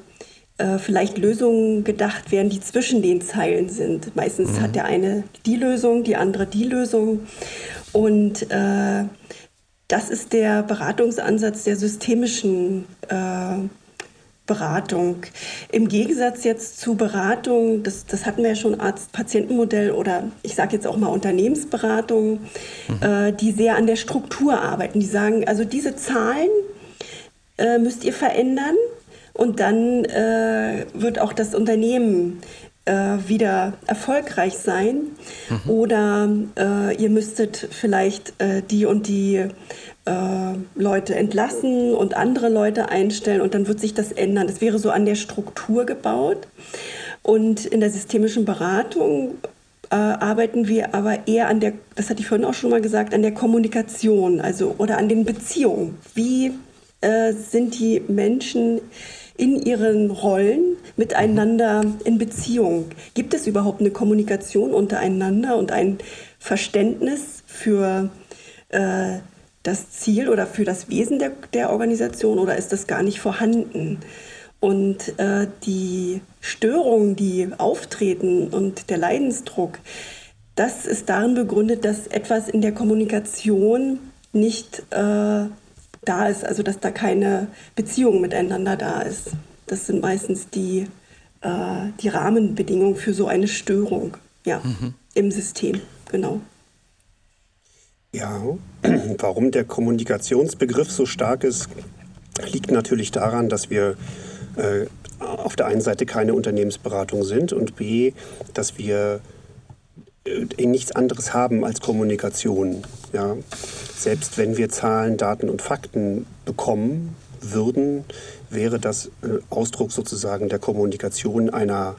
äh, vielleicht Lösungen gedacht werden, die zwischen den Zeilen sind. Meistens mhm. hat der eine die Lösung, die andere die Lösung. Und äh, das ist der Beratungsansatz der systemischen äh, Beratung. Im Gegensatz jetzt zu Beratung, das, das hatten wir ja schon Arzt-Patienten-Modell oder ich sage jetzt auch mal Unternehmensberatung, mhm. äh, die sehr an der Struktur arbeiten. Die sagen, also diese Zahlen äh, müsst ihr verändern und dann äh, wird auch das Unternehmen äh, wieder erfolgreich sein. Mhm. Oder äh, ihr müsstet vielleicht äh, die und die Leute entlassen und andere Leute einstellen und dann wird sich das ändern. Das wäre so an der Struktur gebaut. Und in der systemischen Beratung äh, arbeiten wir aber eher an der, das hatte ich vorhin auch schon mal gesagt, an der Kommunikation, also oder an den Beziehungen. Wie äh, sind die Menschen in ihren Rollen miteinander in Beziehung? Gibt es überhaupt eine Kommunikation untereinander und ein Verständnis für äh, das Ziel oder für das Wesen der, der Organisation oder ist das gar nicht vorhanden? Und äh, die Störungen, die auftreten und der Leidensdruck, das ist darin begründet, dass etwas in der Kommunikation nicht äh, da ist, also dass da keine Beziehung miteinander da ist. Das sind meistens die, äh, die Rahmenbedingungen für so eine Störung ja, mhm. im System, genau. Ja, warum der Kommunikationsbegriff so stark ist, liegt natürlich daran, dass wir äh, auf der einen Seite keine Unternehmensberatung sind und b, dass wir äh, nichts anderes haben als Kommunikation. Ja. Selbst wenn wir Zahlen, Daten und Fakten bekommen würden, wäre das äh, Ausdruck sozusagen der Kommunikation einer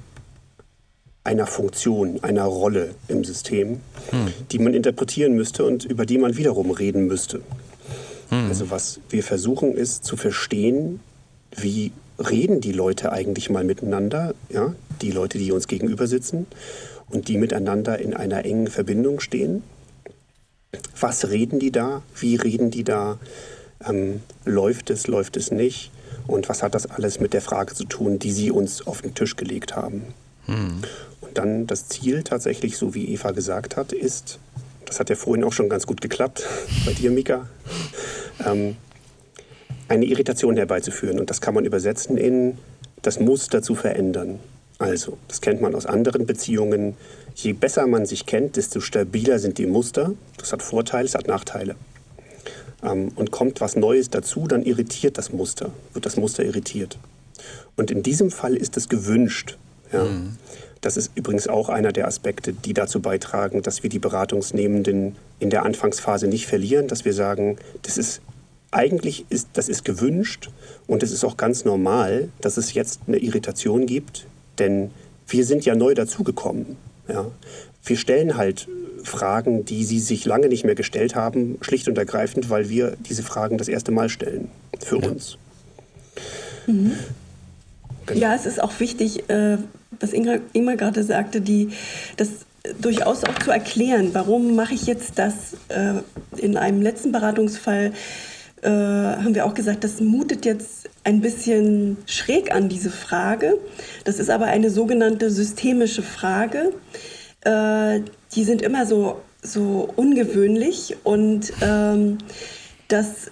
einer Funktion, einer Rolle im System, hm. die man interpretieren müsste und über die man wiederum reden müsste. Hm. Also was wir versuchen ist zu verstehen, wie reden die Leute eigentlich mal miteinander, ja, die Leute, die uns gegenüber sitzen und die miteinander in einer engen Verbindung stehen. Was reden die da? Wie reden die da? Ähm, läuft es, läuft es nicht? Und was hat das alles mit der Frage zu tun, die Sie uns auf den Tisch gelegt haben? Hm dann das Ziel tatsächlich, so wie Eva gesagt hat, ist, das hat ja vorhin auch schon ganz gut geklappt bei dir, Mika, ähm, eine Irritation herbeizuführen. Und das kann man übersetzen in das Muster zu verändern. Also, das kennt man aus anderen Beziehungen. Je besser man sich kennt, desto stabiler sind die Muster. Das hat Vorteile, es hat Nachteile. Ähm, und kommt was Neues dazu, dann irritiert das Muster, wird das Muster irritiert. Und in diesem Fall ist es gewünscht. Ja. Mhm. Das ist übrigens auch einer der Aspekte, die dazu beitragen, dass wir die Beratungsnehmenden in der Anfangsphase nicht verlieren, dass wir sagen, das ist eigentlich ist das ist gewünscht und es ist auch ganz normal, dass es jetzt eine Irritation gibt, denn wir sind ja neu dazugekommen. Ja. Wir stellen halt Fragen, die sie sich lange nicht mehr gestellt haben, schlicht und ergreifend, weil wir diese Fragen das erste Mal stellen für ja. uns. Mhm. Genau. Ja, es ist auch wichtig, äh, was Inga, Inga gerade sagte, die, das durchaus auch zu erklären, warum mache ich jetzt das. Äh, in einem letzten Beratungsfall äh, haben wir auch gesagt, das mutet jetzt ein bisschen schräg an, diese Frage. Das ist aber eine sogenannte systemische Frage. Äh, die sind immer so, so ungewöhnlich und ähm, das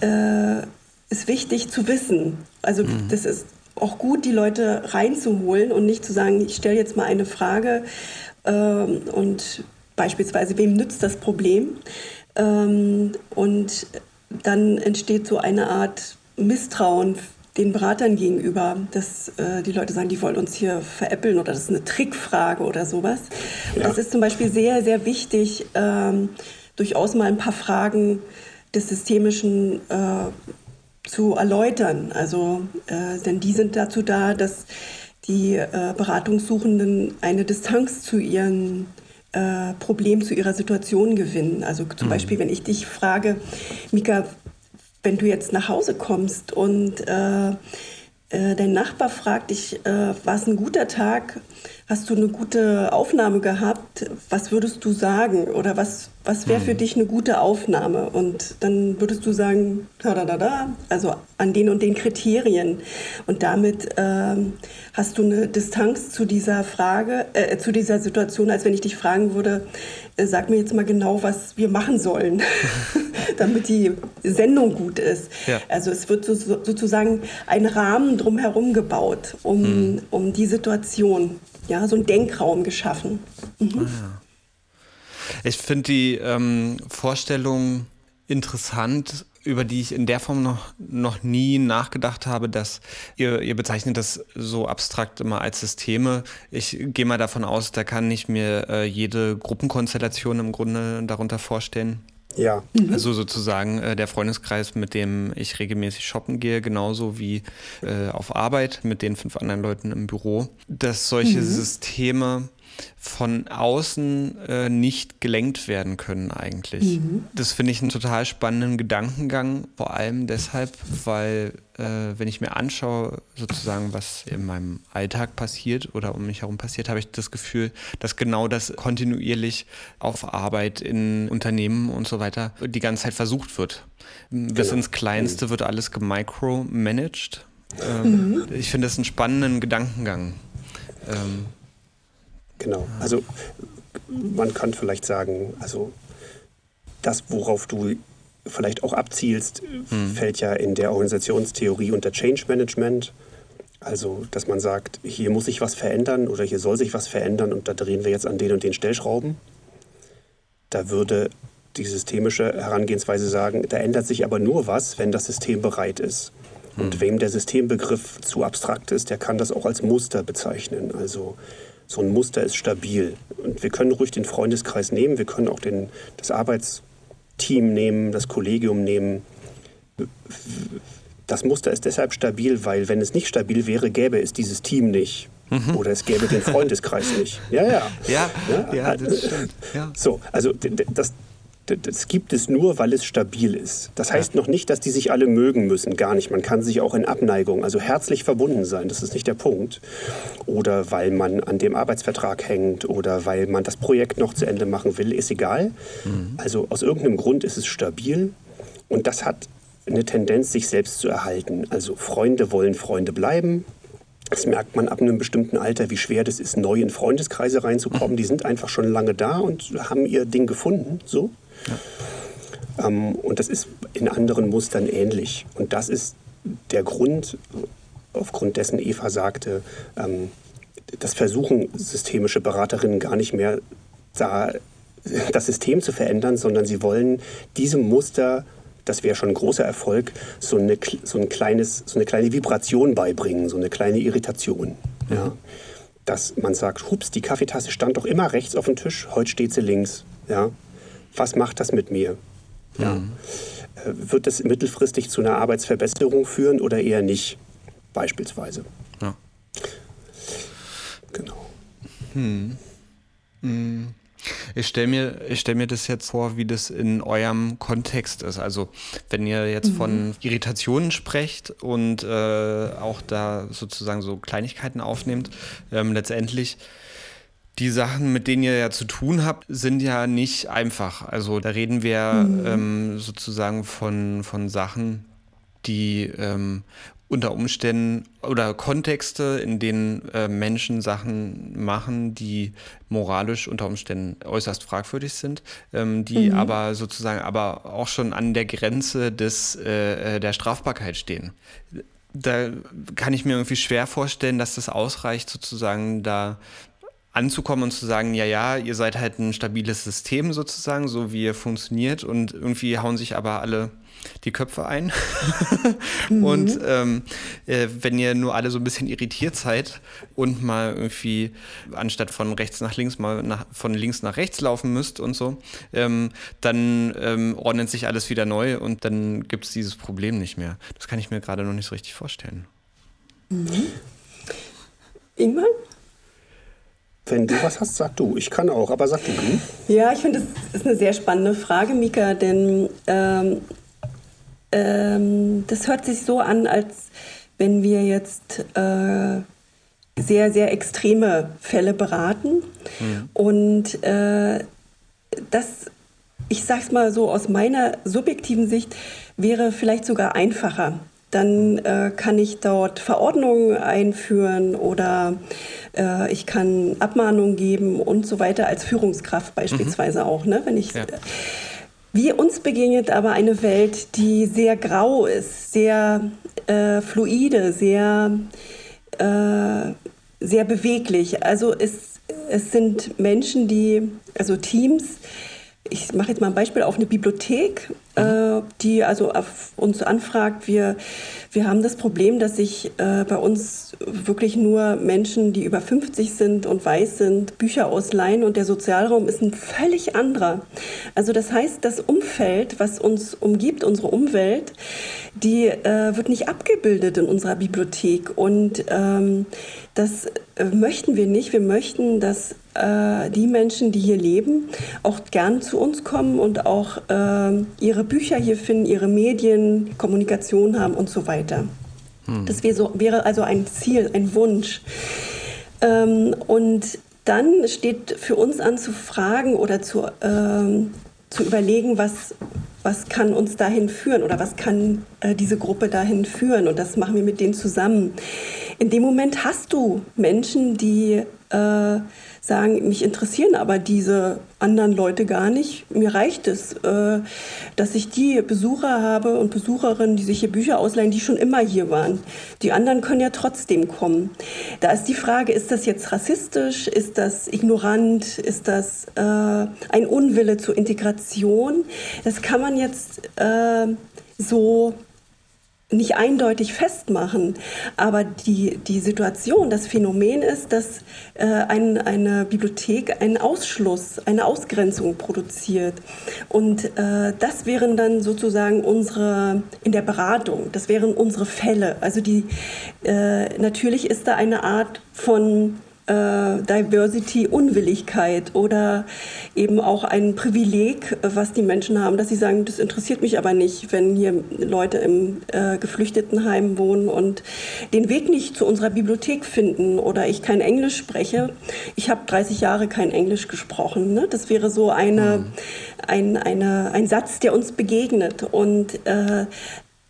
äh, ist wichtig zu wissen. Also mhm. das ist auch gut, die Leute reinzuholen und nicht zu sagen, ich stelle jetzt mal eine Frage ähm, und beispielsweise, wem nützt das Problem? Ähm, und dann entsteht so eine Art Misstrauen den Beratern gegenüber, dass äh, die Leute sagen, die wollen uns hier veräppeln oder das ist eine Trickfrage oder sowas. Ja. Das ist zum Beispiel sehr, sehr wichtig, ähm, durchaus mal ein paar Fragen des Systemischen äh, zu erläutern. Also, äh, denn die sind dazu da, dass die äh, Beratungssuchenden eine Distanz zu ihren äh, Problemen, zu ihrer Situation gewinnen. Also zum mhm. Beispiel, wenn ich dich frage, Mika, wenn du jetzt nach Hause kommst und äh, äh, dein Nachbar fragt dich, äh, war es ein guter Tag? Hast du eine gute Aufnahme gehabt? Was würdest du sagen? Oder was, was wäre für mhm. dich eine gute Aufnahme? Und dann würdest du sagen, da, da, da, da, also an den und den Kriterien. Und damit ähm, hast du eine Distanz zu dieser Frage, äh, zu dieser Situation, als wenn ich dich fragen würde, äh, sag mir jetzt mal genau, was wir machen sollen, damit die Sendung gut ist. Ja. Also es wird so, sozusagen ein Rahmen drumherum gebaut, um, mhm. um die Situation ja, so einen Denkraum geschaffen. Mhm. Ah, Ich finde die ähm, Vorstellung interessant, über die ich in der Form noch, noch nie nachgedacht habe, dass ihr, ihr bezeichnet das so abstrakt immer als Systeme. Ich gehe mal davon aus, da kann ich mir äh, jede Gruppenkonstellation im Grunde darunter vorstellen. Ja. Mhm. Also sozusagen äh, der Freundeskreis, mit dem ich regelmäßig shoppen gehe, genauso wie äh, auf Arbeit mit den fünf anderen Leuten im Büro, dass solche mhm. Systeme von außen äh, nicht gelenkt werden können eigentlich. Mhm. Das finde ich einen total spannenden Gedankengang, vor allem deshalb, weil äh, wenn ich mir anschaue, sozusagen, was in meinem Alltag passiert oder um mich herum passiert, habe ich das Gefühl, dass genau das kontinuierlich auf Arbeit in Unternehmen und so weiter die ganze Zeit versucht wird. Bis genau. ins Kleinste wird alles gemicromanaged. Ähm, mhm. Ich finde das einen spannenden Gedankengang. Ähm, Genau. Also man kann vielleicht sagen, also das, worauf du vielleicht auch abzielst, hm. fällt ja in der Organisationstheorie unter Change Management. Also, dass man sagt, hier muss sich was verändern oder hier soll sich was verändern und da drehen wir jetzt an den und den Stellschrauben. Da würde die systemische Herangehensweise sagen, da ändert sich aber nur was, wenn das System bereit ist. Und hm. wem der Systembegriff zu abstrakt ist, der kann das auch als Muster bezeichnen. Also so ein Muster ist stabil. Und wir können ruhig den Freundeskreis nehmen, wir können auch den, das Arbeitsteam nehmen, das Kollegium nehmen. Das Muster ist deshalb stabil, weil wenn es nicht stabil wäre, gäbe es dieses Team nicht. Mhm. Oder es gäbe den Freundeskreis nicht. Ja, ja. Ja, ja, ja das stimmt. Ja. So, also das, das gibt es nur, weil es stabil ist. Das heißt ja. noch nicht, dass die sich alle mögen müssen, gar nicht. Man kann sich auch in Abneigung, also herzlich verbunden sein, das ist nicht der Punkt. Oder weil man an dem Arbeitsvertrag hängt oder weil man das Projekt noch zu Ende machen will, ist egal. Mhm. Also aus irgendeinem Grund ist es stabil und das hat eine Tendenz, sich selbst zu erhalten. Also Freunde wollen Freunde bleiben, das merkt man ab einem bestimmten Alter, wie schwer das ist, neu in Freundeskreise reinzukommen. Die sind einfach schon lange da und haben ihr Ding gefunden. So. Ja. Ähm, und das ist in anderen Mustern ähnlich. Und das ist der Grund, aufgrund dessen Eva sagte, ähm, das versuchen systemische Beraterinnen gar nicht mehr da das System zu verändern, sondern sie wollen diesem Muster, das wäre schon ein großer Erfolg, so eine, so, ein kleines, so eine kleine Vibration beibringen, so eine kleine Irritation. Mhm. Ja. Dass man sagt, hups, die Kaffeetasse stand doch immer rechts auf dem Tisch, heute steht sie links. Ja was macht das mit mir? Ja. Mhm. Äh, wird das mittelfristig zu einer Arbeitsverbesserung führen oder eher nicht, beispielsweise? Ja. Hm. Hm. Ich stelle mir, stell mir das jetzt vor, wie das in eurem Kontext ist. Also wenn ihr jetzt mhm. von Irritationen sprecht und äh, auch da sozusagen so Kleinigkeiten aufnehmt, ähm, letztendlich die Sachen, mit denen ihr ja zu tun habt, sind ja nicht einfach. Also da reden wir mhm. ähm, sozusagen von, von Sachen, die ähm, unter Umständen oder Kontexte, in denen äh, Menschen Sachen machen, die moralisch unter Umständen äußerst fragwürdig sind, ähm, die mhm. aber sozusagen aber auch schon an der Grenze des, äh, äh, der Strafbarkeit stehen. Da kann ich mir irgendwie schwer vorstellen, dass das ausreicht, sozusagen da anzukommen und zu sagen, ja, ja, ihr seid halt ein stabiles System sozusagen, so wie ihr funktioniert und irgendwie hauen sich aber alle die Köpfe ein. mhm. Und ähm, äh, wenn ihr nur alle so ein bisschen irritiert seid und mal irgendwie anstatt von rechts nach links mal nach, von links nach rechts laufen müsst und so, ähm, dann ähm, ordnet sich alles wieder neu und dann gibt es dieses Problem nicht mehr. Das kann ich mir gerade noch nicht so richtig vorstellen. Mhm. Ingmar? Wenn du was hast, sag du. Ich kann auch, aber sag du. Hm? Ja, ich finde, das ist eine sehr spannende Frage, Mika, denn ähm, ähm, das hört sich so an, als wenn wir jetzt äh, sehr, sehr extreme Fälle beraten. Mhm. Und äh, das, ich sage es mal so aus meiner subjektiven Sicht, wäre vielleicht sogar einfacher. Dann äh, kann ich dort Verordnungen einführen oder äh, ich kann Abmahnungen geben und so weiter als Führungskraft beispielsweise mhm. auch. Ne? Wenn ich, ja. Wie uns begegnet aber eine Welt, die sehr grau ist, sehr äh, fluide, sehr, äh, sehr beweglich. Also es, es sind Menschen, die, also Teams, ich mache jetzt mal ein Beispiel auf eine Bibliothek, mhm. äh, die also uns anfragt. Wir, wir haben das Problem, dass sich äh, bei uns wirklich nur Menschen, die über 50 sind und weiß sind, Bücher ausleihen und der Sozialraum ist ein völlig anderer. Also das heißt, das Umfeld, was uns umgibt, unsere Umwelt, die äh, wird nicht abgebildet in unserer Bibliothek und ähm, das äh, möchten wir nicht. Wir möchten, dass äh, die Menschen, die hier leben, auch gern zu uns kommen und auch äh, ihre Bücher hier finden, ihre Medien, Kommunikation haben und so weiter. Hm. Das wäre, so, wäre also ein Ziel, ein Wunsch. Ähm, und dann steht für uns an zu fragen oder zu, ähm, zu überlegen, was, was kann uns dahin führen oder was kann äh, diese Gruppe dahin führen. Und das machen wir mit denen zusammen. In dem Moment hast du Menschen, die äh, sagen, mich interessieren aber diese anderen Leute gar nicht. Mir reicht es, äh, dass ich die Besucher habe und Besucherinnen, die sich hier Bücher ausleihen, die schon immer hier waren. Die anderen können ja trotzdem kommen. Da ist die Frage, ist das jetzt rassistisch? Ist das ignorant? Ist das äh, ein Unwille zur Integration? Das kann man jetzt äh, so nicht eindeutig festmachen. Aber die, die Situation, das Phänomen ist, dass äh, ein, eine Bibliothek einen Ausschluss, eine Ausgrenzung produziert. Und äh, das wären dann sozusagen unsere, in der Beratung, das wären unsere Fälle. Also die, äh, natürlich ist da eine Art von äh, Diversity-Unwilligkeit oder eben auch ein Privileg, was die Menschen haben, dass sie sagen, das interessiert mich aber nicht, wenn hier Leute im äh, Geflüchtetenheim wohnen und den Weg nicht zu unserer Bibliothek finden oder ich kein Englisch spreche. Ich habe 30 Jahre kein Englisch gesprochen. Ne? Das wäre so eine, mhm. ein, eine, ein Satz, der uns begegnet. Und äh,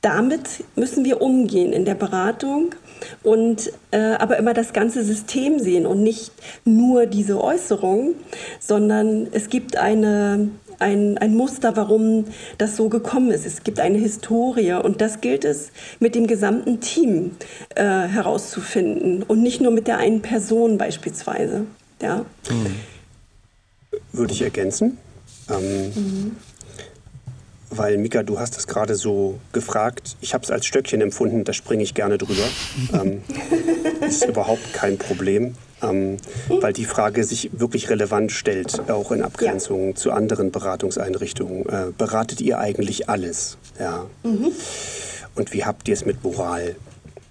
damit müssen wir umgehen in der Beratung und äh, aber immer das ganze System sehen und nicht nur diese Äußerung, sondern es gibt eine, ein, ein Muster, warum das so gekommen ist. Es gibt eine Historie und das gilt es mit dem gesamten Team äh, herauszufinden und nicht nur mit der einen Person beispielsweise. Ja. Mhm. Würde ich ergänzen. Ähm, mhm. Weil, Mika, du hast es gerade so gefragt. Ich habe es als Stöckchen empfunden, da springe ich gerne drüber. ähm, ist überhaupt kein Problem, ähm, weil die Frage sich wirklich relevant stellt, auch in Abgrenzung ja. zu anderen Beratungseinrichtungen. Äh, beratet ihr eigentlich alles? Ja. Mhm. Und wie habt ihr es mit Moral?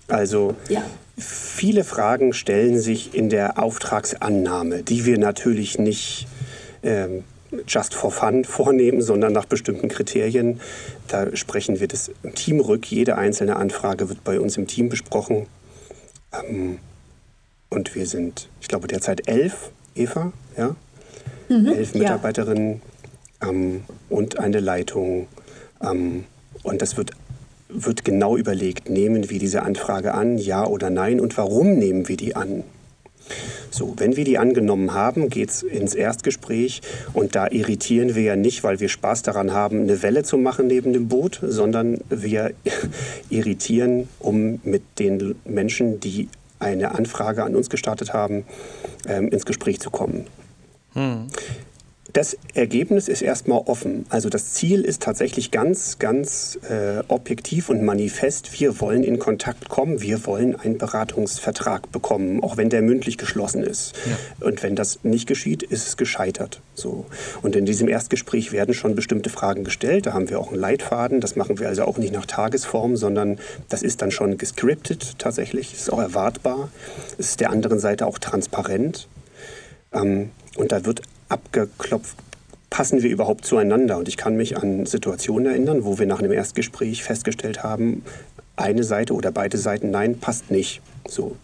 Also, ja. viele Fragen stellen sich in der Auftragsannahme, die wir natürlich nicht ähm, just for fun vornehmen, sondern nach bestimmten Kriterien. Da sprechen wir das im Team rück. Jede einzelne Anfrage wird bei uns im Team besprochen. Ähm, und wir sind, ich glaube, derzeit elf, Eva, ja? Mhm, elf Mitarbeiterinnen ja. ähm, und eine Leitung. Ähm, und das wird, wird genau überlegt, nehmen wir diese Anfrage an, ja oder nein und warum nehmen wir die an? So, wenn wir die angenommen haben, geht es ins Erstgespräch und da irritieren wir ja nicht, weil wir Spaß daran haben, eine Welle zu machen neben dem Boot, sondern wir irritieren, um mit den Menschen, die eine Anfrage an uns gestartet haben, ähm, ins Gespräch zu kommen. Hm. Das Ergebnis ist erstmal offen. Also das Ziel ist tatsächlich ganz, ganz äh, objektiv und manifest. Wir wollen in Kontakt kommen, wir wollen einen Beratungsvertrag bekommen, auch wenn der mündlich geschlossen ist. Ja. Und wenn das nicht geschieht, ist es gescheitert. So. Und in diesem Erstgespräch werden schon bestimmte Fragen gestellt. Da haben wir auch einen Leitfaden. Das machen wir also auch nicht nach Tagesform, sondern das ist dann schon gescriptet tatsächlich. Ist auch erwartbar. Es ist der anderen Seite auch transparent. Ähm, und da wird abgeklopft, passen wir überhaupt zueinander? Und ich kann mich an Situationen erinnern, wo wir nach einem Erstgespräch festgestellt haben, eine Seite oder beide Seiten, nein, passt nicht. So.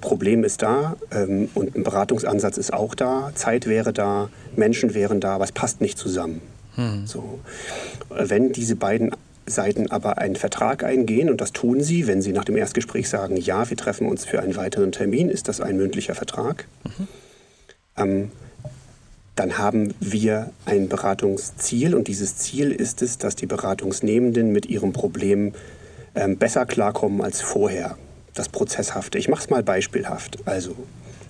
Problem ist da ähm, und ein Beratungsansatz ist auch da, Zeit wäre da, Menschen wären da, aber es passt nicht zusammen. Hm. So. Wenn diese beiden Seiten aber einen Vertrag eingehen, und das tun sie, wenn sie nach dem Erstgespräch sagen, ja, wir treffen uns für einen weiteren Termin, ist das ein mündlicher Vertrag. Mhm. Ähm, dann haben wir ein Beratungsziel und dieses Ziel ist es, dass die Beratungsnehmenden mit ihrem Problem ähm, besser klarkommen als vorher. Das Prozesshafte. Ich mache es mal beispielhaft. Also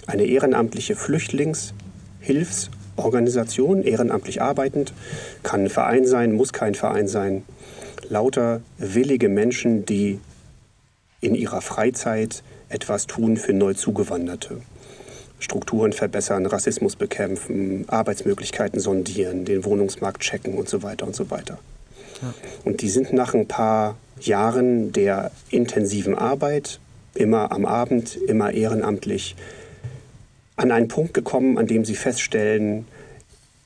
eine ehrenamtliche Flüchtlingshilfsorganisation, ehrenamtlich arbeitend, kann ein Verein sein, muss kein Verein sein. Lauter willige Menschen, die in ihrer Freizeit etwas tun für Neuzugewanderte. Strukturen verbessern, Rassismus bekämpfen, Arbeitsmöglichkeiten sondieren, den Wohnungsmarkt checken und so weiter und so weiter. Ja. Und die sind nach ein paar Jahren der intensiven Arbeit, immer am Abend, immer ehrenamtlich, an einen Punkt gekommen, an dem sie feststellen,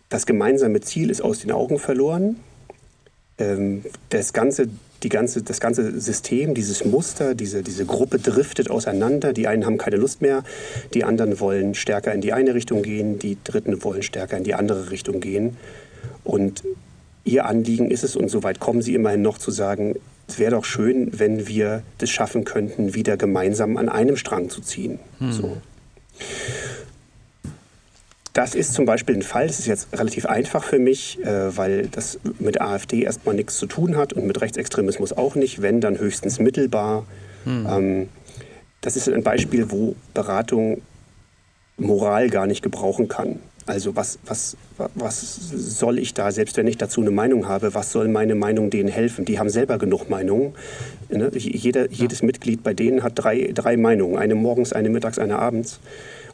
das gemeinsame Ziel ist aus den Augen verloren. Ähm, das ganze die ganze, das ganze System, dieses Muster, diese, diese Gruppe driftet auseinander. Die einen haben keine Lust mehr, die anderen wollen stärker in die eine Richtung gehen, die Dritten wollen stärker in die andere Richtung gehen. Und ihr Anliegen ist es, und soweit kommen sie immerhin noch zu sagen, es wäre doch schön, wenn wir das schaffen könnten, wieder gemeinsam an einem Strang zu ziehen. Hm. So. Das ist zum Beispiel ein Fall, das ist jetzt relativ einfach für mich, äh, weil das mit AfD erstmal nichts zu tun hat und mit Rechtsextremismus auch nicht, wenn dann höchstens mittelbar. Hm. Ähm, das ist ein Beispiel, wo Beratung Moral gar nicht gebrauchen kann. Also was, was, was soll ich da, selbst wenn ich dazu eine Meinung habe, was soll meine Meinung denen helfen? Die haben selber genug Meinungen. Ne? Jeder, jedes Mitglied bei denen hat drei, drei Meinungen, eine morgens, eine mittags, eine abends.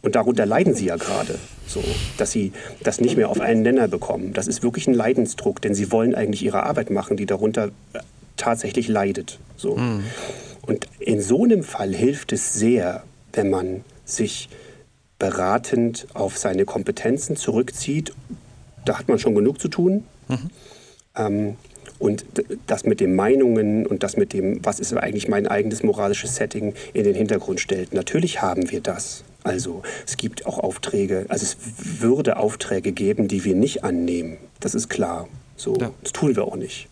Und darunter leiden sie ja gerade, so, dass sie das nicht mehr auf einen Nenner bekommen. Das ist wirklich ein Leidensdruck, denn sie wollen eigentlich ihre Arbeit machen, die darunter äh, tatsächlich leidet. So. Mhm. Und in so einem Fall hilft es sehr, wenn man sich beratend auf seine Kompetenzen zurückzieht. Da hat man schon genug zu tun. Mhm. Ähm, und das mit den Meinungen und das mit dem, was ist eigentlich mein eigenes moralisches Setting, in den Hintergrund stellt. Natürlich haben wir das. Also es gibt auch Aufträge, also es würde Aufträge geben, die wir nicht annehmen. Das ist klar. So, ja. das tun wir auch nicht.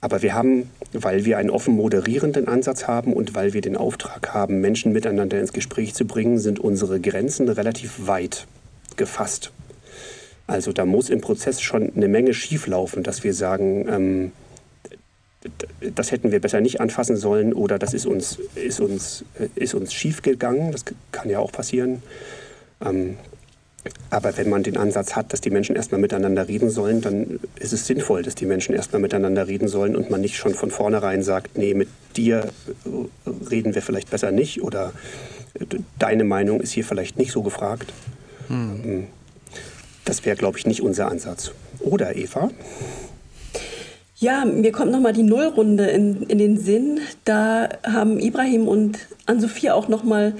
Aber wir haben, weil wir einen offen moderierenden Ansatz haben und weil wir den Auftrag haben, Menschen miteinander ins Gespräch zu bringen, sind unsere Grenzen relativ weit gefasst. Also da muss im Prozess schon eine Menge schieflaufen, dass wir sagen, ähm, das hätten wir besser nicht anfassen sollen oder das ist uns, ist uns, äh, ist uns schief gegangen. Das kann ja auch passieren. Ähm, aber wenn man den Ansatz hat, dass die Menschen erstmal miteinander reden sollen, dann ist es sinnvoll, dass die Menschen erstmal miteinander reden sollen und man nicht schon von vornherein sagt, nee, mit dir äh, reden wir vielleicht besser nicht oder äh, deine Meinung ist hier vielleicht nicht so gefragt. Hm. Das wäre, glaube ich, nicht unser Ansatz. Oder, Eva? Ja, mir kommt nochmal die Nullrunde in, in den Sinn. Da haben Ibrahim und Ann-Sophie auch nochmal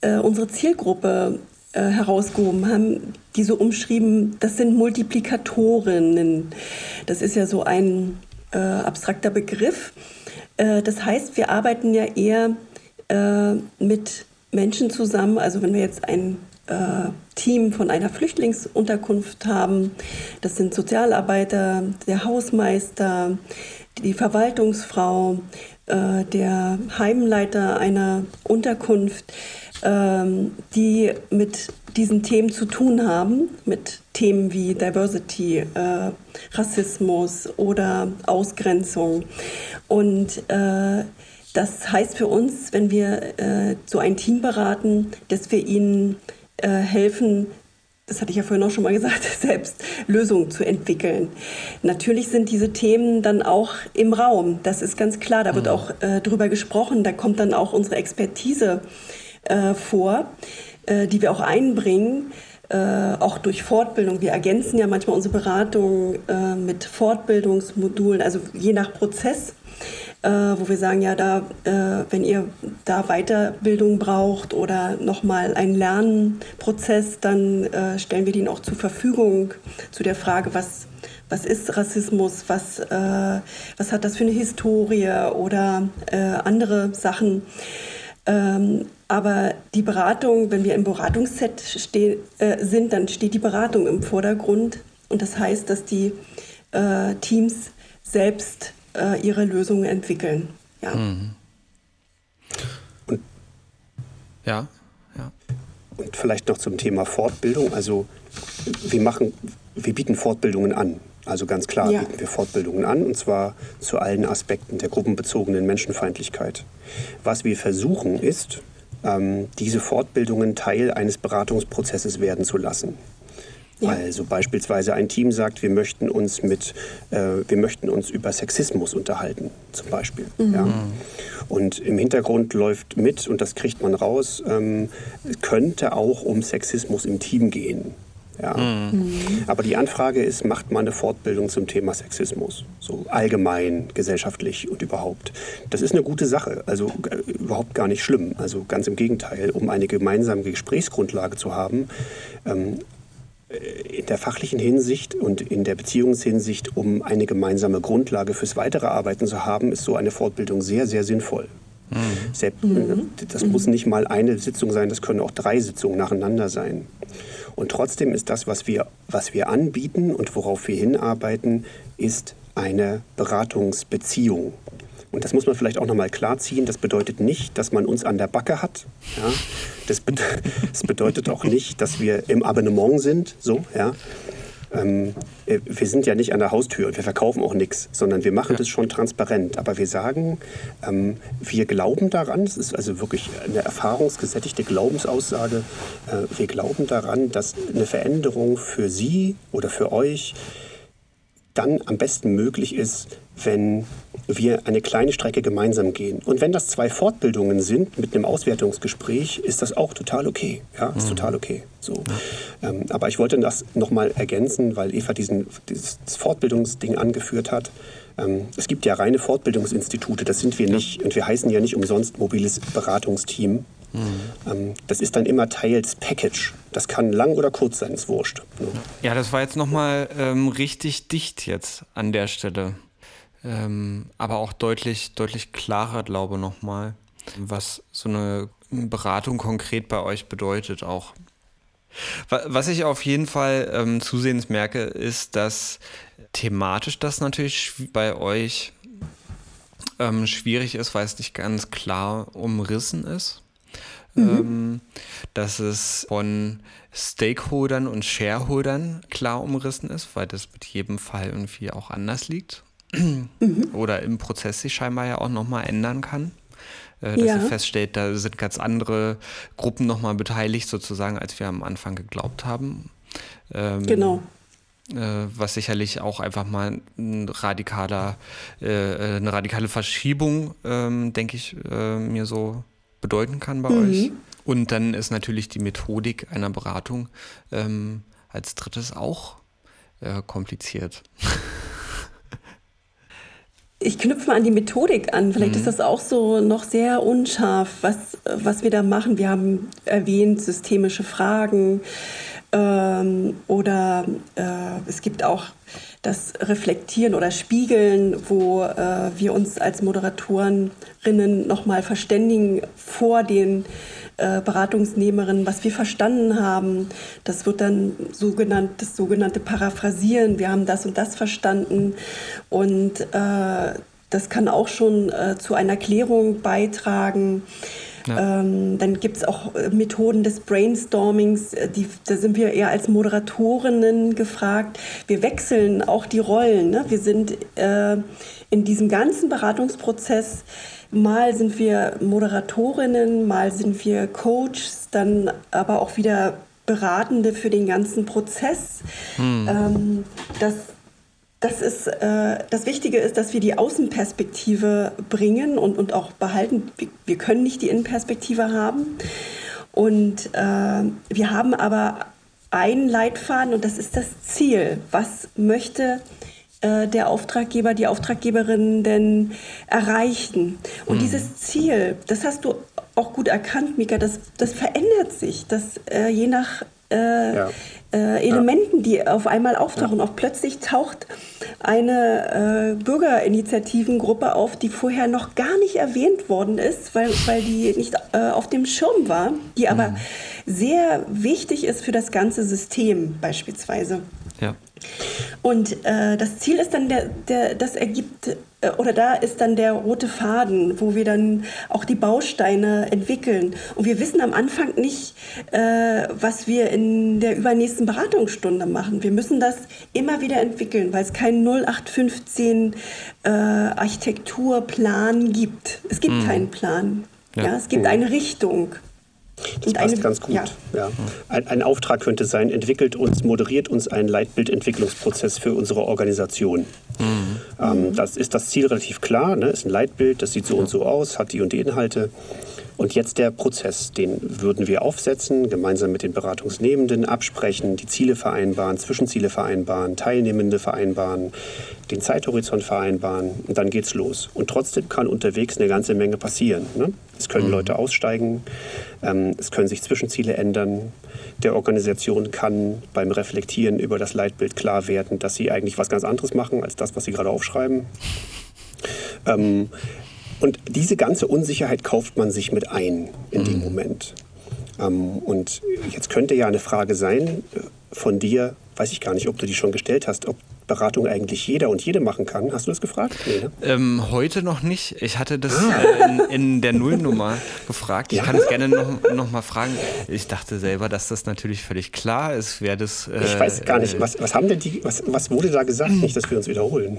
äh, unsere Zielgruppe äh, herausgehoben, haben die so umschrieben, das sind Multiplikatorinnen. Das ist ja so ein äh, abstrakter Begriff. Äh, das heißt, wir arbeiten ja eher äh, mit Menschen zusammen, also wenn wir jetzt ein Team von einer Flüchtlingsunterkunft haben. Das sind Sozialarbeiter, der Hausmeister, die Verwaltungsfrau, äh, der Heimleiter einer Unterkunft, ähm, die mit diesen Themen zu tun haben, mit Themen wie Diversity, äh, Rassismus oder Ausgrenzung. Und äh, das heißt für uns, wenn wir äh, so ein Team beraten, dass wir ihnen äh, helfen, das hatte ich ja vorhin auch schon mal gesagt, selbst Lösungen zu entwickeln. Natürlich sind diese Themen dann auch im Raum, das ist ganz klar, da wird mhm. auch äh, drüber gesprochen, da kommt dann auch unsere Expertise äh, vor, äh, die wir auch einbringen. Äh, auch durch Fortbildung. Wir ergänzen ja manchmal unsere Beratung äh, mit Fortbildungsmodulen, also je nach Prozess äh, wo wir sagen, ja, da, äh, wenn ihr da Weiterbildung braucht oder nochmal einen Lernprozess, dann äh, stellen wir den auch zur Verfügung zu der Frage, was, was ist Rassismus, was, äh, was hat das für eine Historie oder äh, andere Sachen. Ähm, aber die Beratung, wenn wir im Beratungsset steh, äh, sind, dann steht die Beratung im Vordergrund. Und das heißt, dass die Teams selbst äh, ihre Lösungen entwickeln. Ja. Mhm. Und, ja, ja. Und vielleicht noch zum Thema Fortbildung. Also wir machen, wir bieten Fortbildungen an. Also ganz klar ja. bieten wir Fortbildungen an, und zwar zu allen Aspekten der gruppenbezogenen Menschenfeindlichkeit. Was wir versuchen ist, ähm, diese Fortbildungen Teil eines Beratungsprozesses werden zu lassen. Ja. Also beispielsweise ein Team sagt, wir möchten uns mit, äh, wir möchten uns über Sexismus unterhalten, zum Beispiel. Mhm. Ja. Und im Hintergrund läuft mit, und das kriegt man raus, ähm, könnte auch um Sexismus im Team gehen. Ja. Mhm. Aber die Anfrage ist, macht man eine Fortbildung zum Thema Sexismus? So allgemein, gesellschaftlich und überhaupt. Das ist eine gute Sache, also äh, überhaupt gar nicht schlimm. Also ganz im Gegenteil, um eine gemeinsame Gesprächsgrundlage zu haben, ähm, in der fachlichen Hinsicht und in der Beziehungshinsicht, um eine gemeinsame Grundlage fürs weitere Arbeiten zu haben, ist so eine Fortbildung sehr, sehr sinnvoll. Mhm. mhm. Das mhm. muss nicht mal eine Sitzung sein, das können auch drei Sitzungen nacheinander sein. Und trotzdem ist das, was wir, was wir anbieten und worauf wir hinarbeiten, ist eine Beratungsbeziehung. Und das muss man vielleicht auch nochmal klarziehen. Das bedeutet nicht, dass man uns an der Backe hat. Ja? Das, be das, bedeutet auch nicht, dass wir im Abonnement sind. So, ja? Ähm, äh, wir sind ja nicht an der Haustür und wir verkaufen auch nichts, sondern wir machen ja. das schon transparent. Aber wir sagen, ähm, wir glauben daran, das ist also wirklich eine erfahrungsgesättigte Glaubensaussage, äh, wir glauben daran, dass eine Veränderung für Sie oder für euch dann am besten möglich ist, wenn wir eine kleine Strecke gemeinsam gehen. Und wenn das zwei Fortbildungen sind mit einem Auswertungsgespräch, ist das auch total okay. Ja, ist mhm. total okay. So. Ähm, aber ich wollte das nochmal ergänzen, weil Eva diesen, dieses Fortbildungsding angeführt hat. Ähm, es gibt ja reine Fortbildungsinstitute, das sind wir nicht. Und wir heißen ja nicht umsonst mobiles Beratungsteam. Mhm. das ist dann immer Teil des Package. Das kann lang oder kurz sein, ist wurscht. Ja, das war jetzt nochmal ähm, richtig dicht jetzt an der Stelle. Ähm, aber auch deutlich, deutlich klarer, glaube ich, nochmal, was so eine Beratung konkret bei euch bedeutet auch. Was ich auf jeden Fall ähm, zusehends merke, ist, dass thematisch das natürlich bei euch ähm, schwierig ist, weil es nicht ganz klar umrissen ist. Mhm. Ähm, dass es von Stakeholdern und Shareholdern klar umrissen ist, weil das mit jedem Fall irgendwie auch anders liegt. Mhm. Oder im Prozess sich scheinbar ja auch nochmal ändern kann. Äh, dass ja. ihr feststellt, da sind ganz andere Gruppen nochmal beteiligt, sozusagen, als wir am Anfang geglaubt haben. Ähm, genau. Äh, was sicherlich auch einfach mal ein radikaler, äh, eine radikale Verschiebung, ähm, denke ich, mir so bedeuten kann bei mhm. euch. Und dann ist natürlich die Methodik einer Beratung ähm, als drittes auch kompliziert. ich knüpfe mal an die Methodik an. Vielleicht mhm. ist das auch so noch sehr unscharf, was, was wir da machen. Wir haben erwähnt, systemische Fragen ähm, oder äh, es gibt auch das Reflektieren oder Spiegeln, wo äh, wir uns als Moderatorinnen nochmal verständigen vor den äh, Beratungsnehmerinnen, was wir verstanden haben. Das wird dann sogenannt, das sogenannte Paraphrasieren. Wir haben das und das verstanden. Und äh, das kann auch schon äh, zu einer Klärung beitragen. Ja. Ähm, dann gibt es auch äh, Methoden des Brainstormings, äh, die, da sind wir eher als Moderatorinnen gefragt. Wir wechseln auch die Rollen. Ne? Wir sind äh, in diesem ganzen Beratungsprozess, mal sind wir Moderatorinnen, mal sind wir Coaches, dann aber auch wieder Beratende für den ganzen Prozess. Hm. Ähm, das das ist äh, das Wichtige ist, dass wir die Außenperspektive bringen und, und auch behalten. Wir können nicht die Innenperspektive haben. Und äh, wir haben aber einen Leitfaden und das ist das Ziel. Was möchte äh, der Auftraggeber, die Auftraggeberin denn erreichen? Und mhm. dieses Ziel, das hast du auch gut erkannt, Mika, das, das verändert sich. Das äh, je nach äh, ja äh, Elementen, die auf einmal auftauchen. Auch plötzlich taucht eine äh, Bürgerinitiativengruppe auf, die vorher noch gar nicht erwähnt worden ist, weil, weil die nicht äh, auf dem Schirm war, die aber mhm. sehr wichtig ist für das ganze System beispielsweise. Ja. Und äh, das Ziel ist dann, der, der, das ergibt, äh, oder da ist dann der rote Faden, wo wir dann auch die Bausteine entwickeln. Und wir wissen am Anfang nicht, äh, was wir in der übernächsten Beratungsstunde machen. Wir müssen das immer wieder entwickeln, weil es keinen 0815 äh, Architekturplan gibt. Es gibt mhm. keinen Plan. Ja. ja. es gibt mhm. eine Richtung. Das passt eine, ganz gut. Ja. ja. Ein, ein, Auftrag könnte sein, entwickelt uns, moderiert uns einen Leitbildentwicklungsprozess für unsere Organisation. Mhm. Ähm, das ist das Ziel relativ klar, ne? ist ein Leitbild, das sieht so und so aus, hat die und die Inhalte. Und jetzt der Prozess, den würden wir aufsetzen, gemeinsam mit den Beratungsnehmenden absprechen, die Ziele vereinbaren, Zwischenziele vereinbaren, Teilnehmende vereinbaren, den Zeithorizont vereinbaren und dann geht's los. Und trotzdem kann unterwegs eine ganze Menge passieren. Ne? Es können mhm. Leute aussteigen, ähm, es können sich Zwischenziele ändern. Der Organisation kann beim Reflektieren über das Leitbild klar werden, dass sie eigentlich was ganz anderes machen als das, was sie gerade aufschreiben. Ähm, und diese ganze Unsicherheit kauft man sich mit ein in mhm. dem Moment. Ähm, und jetzt könnte ja eine Frage sein äh, von dir, weiß ich gar nicht, ob du die schon gestellt hast, ob Beratung eigentlich jeder und jede machen kann. Hast du das gefragt? Nee, ne? ähm, heute noch nicht. Ich hatte das ah. äh, in, in, der Nullnummer gefragt. Ich ja? kann es gerne noch, noch mal fragen. Ich dachte selber, dass das natürlich völlig klar ist, wer das. Äh, ich weiß gar nicht, äh, was, was haben denn die, was, was wurde da gesagt? Nicht, dass wir uns wiederholen.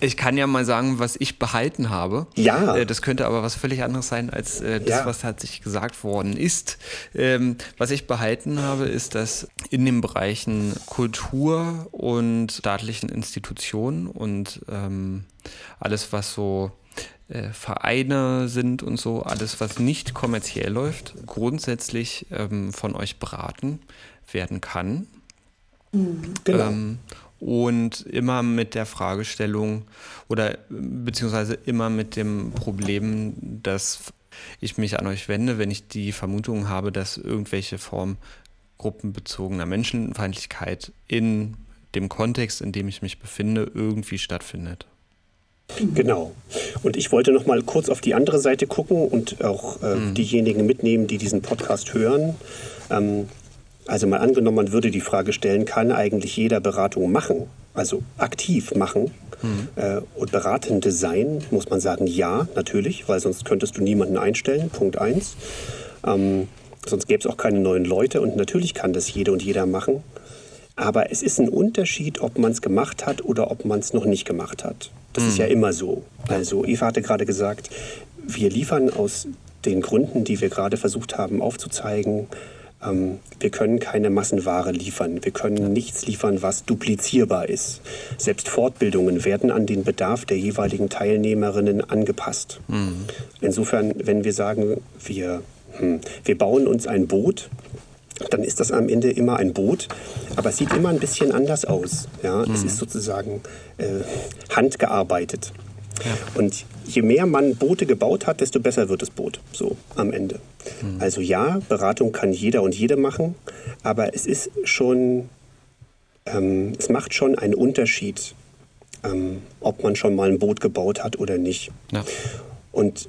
Ich kann ja mal sagen, was ich behalten habe. Ja. Äh, das könnte aber was völlig anderes sein als äh, das, ja. was tatsächlich gesagt worden ist. Ähm, was ich behalten habe, ist, dass in den Bereichen Kultur und staatliche öffentlichen Institutionen und ähm, alles, was so äh, Vereine sind und so, alles, was nicht kommerziell läuft, grundsätzlich ähm, von euch beraten werden kann. Mhm. Genau. Ähm, und immer mit der Fragestellung oder beziehungsweise immer mit dem Problem, dass ich mich an euch wende, wenn ich die Vermutung habe, dass irgendwelche Form gruppenbezogener Menschenfeindlichkeit in dem Kontext, in dem ich mich befinde, irgendwie stattfindet. Genau. Und ich wollte noch mal kurz auf die andere Seite gucken und auch äh, mhm. diejenigen mitnehmen, die diesen Podcast hören. Ähm, also mal angenommen, man würde die Frage stellen, kann eigentlich jeder Beratung machen, also aktiv machen mhm. äh, und Beratende sein, muss man sagen, ja, natürlich, weil sonst könntest du niemanden einstellen, Punkt eins. Ähm, sonst gäbe es auch keine neuen Leute und natürlich kann das jede und jeder machen. Aber es ist ein Unterschied, ob man es gemacht hat oder ob man es noch nicht gemacht hat. Das mhm. ist ja immer so. Also Eva hatte gerade gesagt, wir liefern aus den Gründen, die wir gerade versucht haben aufzuzeigen, ähm, wir können keine Massenware liefern. Wir können nichts liefern, was duplizierbar ist. Selbst Fortbildungen werden an den Bedarf der jeweiligen Teilnehmerinnen angepasst. Mhm. Insofern, wenn wir sagen, wir, hm, wir bauen uns ein Boot, dann ist das am Ende immer ein Boot, aber es sieht immer ein bisschen anders aus. Ja? Mhm. Es ist sozusagen äh, handgearbeitet. Ja. Und je mehr man Boote gebaut hat, desto besser wird das Boot, so am Ende. Mhm. Also ja, Beratung kann jeder und jede machen, aber es ist schon, ähm, es macht schon einen Unterschied, ähm, ob man schon mal ein Boot gebaut hat oder nicht. Ja. Und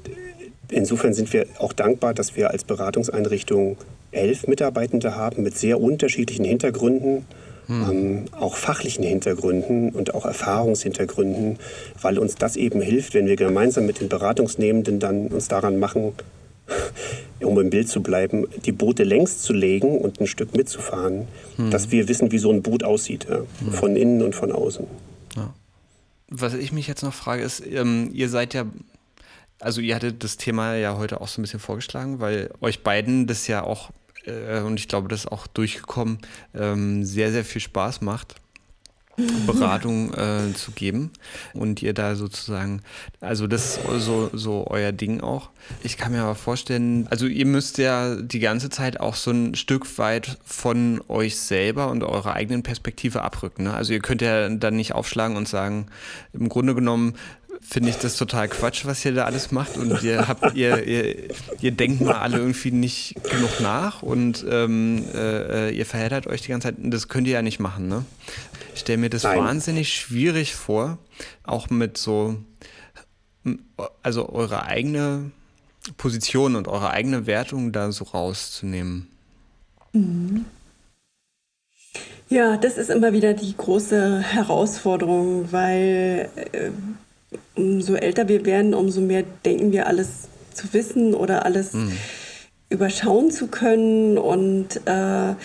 insofern sind wir auch dankbar, dass wir als Beratungseinrichtung elf Mitarbeitende haben mit sehr unterschiedlichen Hintergründen hm. ähm, auch fachlichen Hintergründen und auch Erfahrungshintergründen, weil uns das eben hilft, wenn wir gemeinsam mit den Beratungsnehmenden dann uns daran machen, um im Bild zu bleiben, die Boote längs zu legen und ein Stück mitzufahren, hm. dass wir wissen, wie so ein Boot aussieht, ja, hm. von innen und von außen. Ja. Was ich mich jetzt noch frage, ist, ähm, ihr seid ja also ihr hattet das Thema ja heute auch so ein bisschen vorgeschlagen, weil euch beiden das ja auch äh, und ich glaube, das ist auch durchgekommen, ähm, sehr, sehr viel Spaß macht. Beratung äh, zu geben und ihr da sozusagen, also das ist so, so euer Ding auch. Ich kann mir aber vorstellen, also ihr müsst ja die ganze Zeit auch so ein Stück weit von euch selber und eurer eigenen Perspektive abrücken. Ne? Also ihr könnt ja dann nicht aufschlagen und sagen, im Grunde genommen finde ich das total Quatsch, was ihr da alles macht. Und ihr habt, ihr, ihr, ihr denkt mal alle irgendwie nicht genug nach und ähm, äh, ihr verheddert euch die ganze Zeit. Das könnt ihr ja nicht machen, ne? Ich stelle mir das Nein. wahnsinnig schwierig vor, auch mit so, also eure eigene Position und eure eigene Wertung da so rauszunehmen. Mhm. Ja, das ist immer wieder die große Herausforderung, weil äh, umso älter wir werden, umso mehr denken wir alles zu wissen oder alles mhm. überschauen zu können und äh,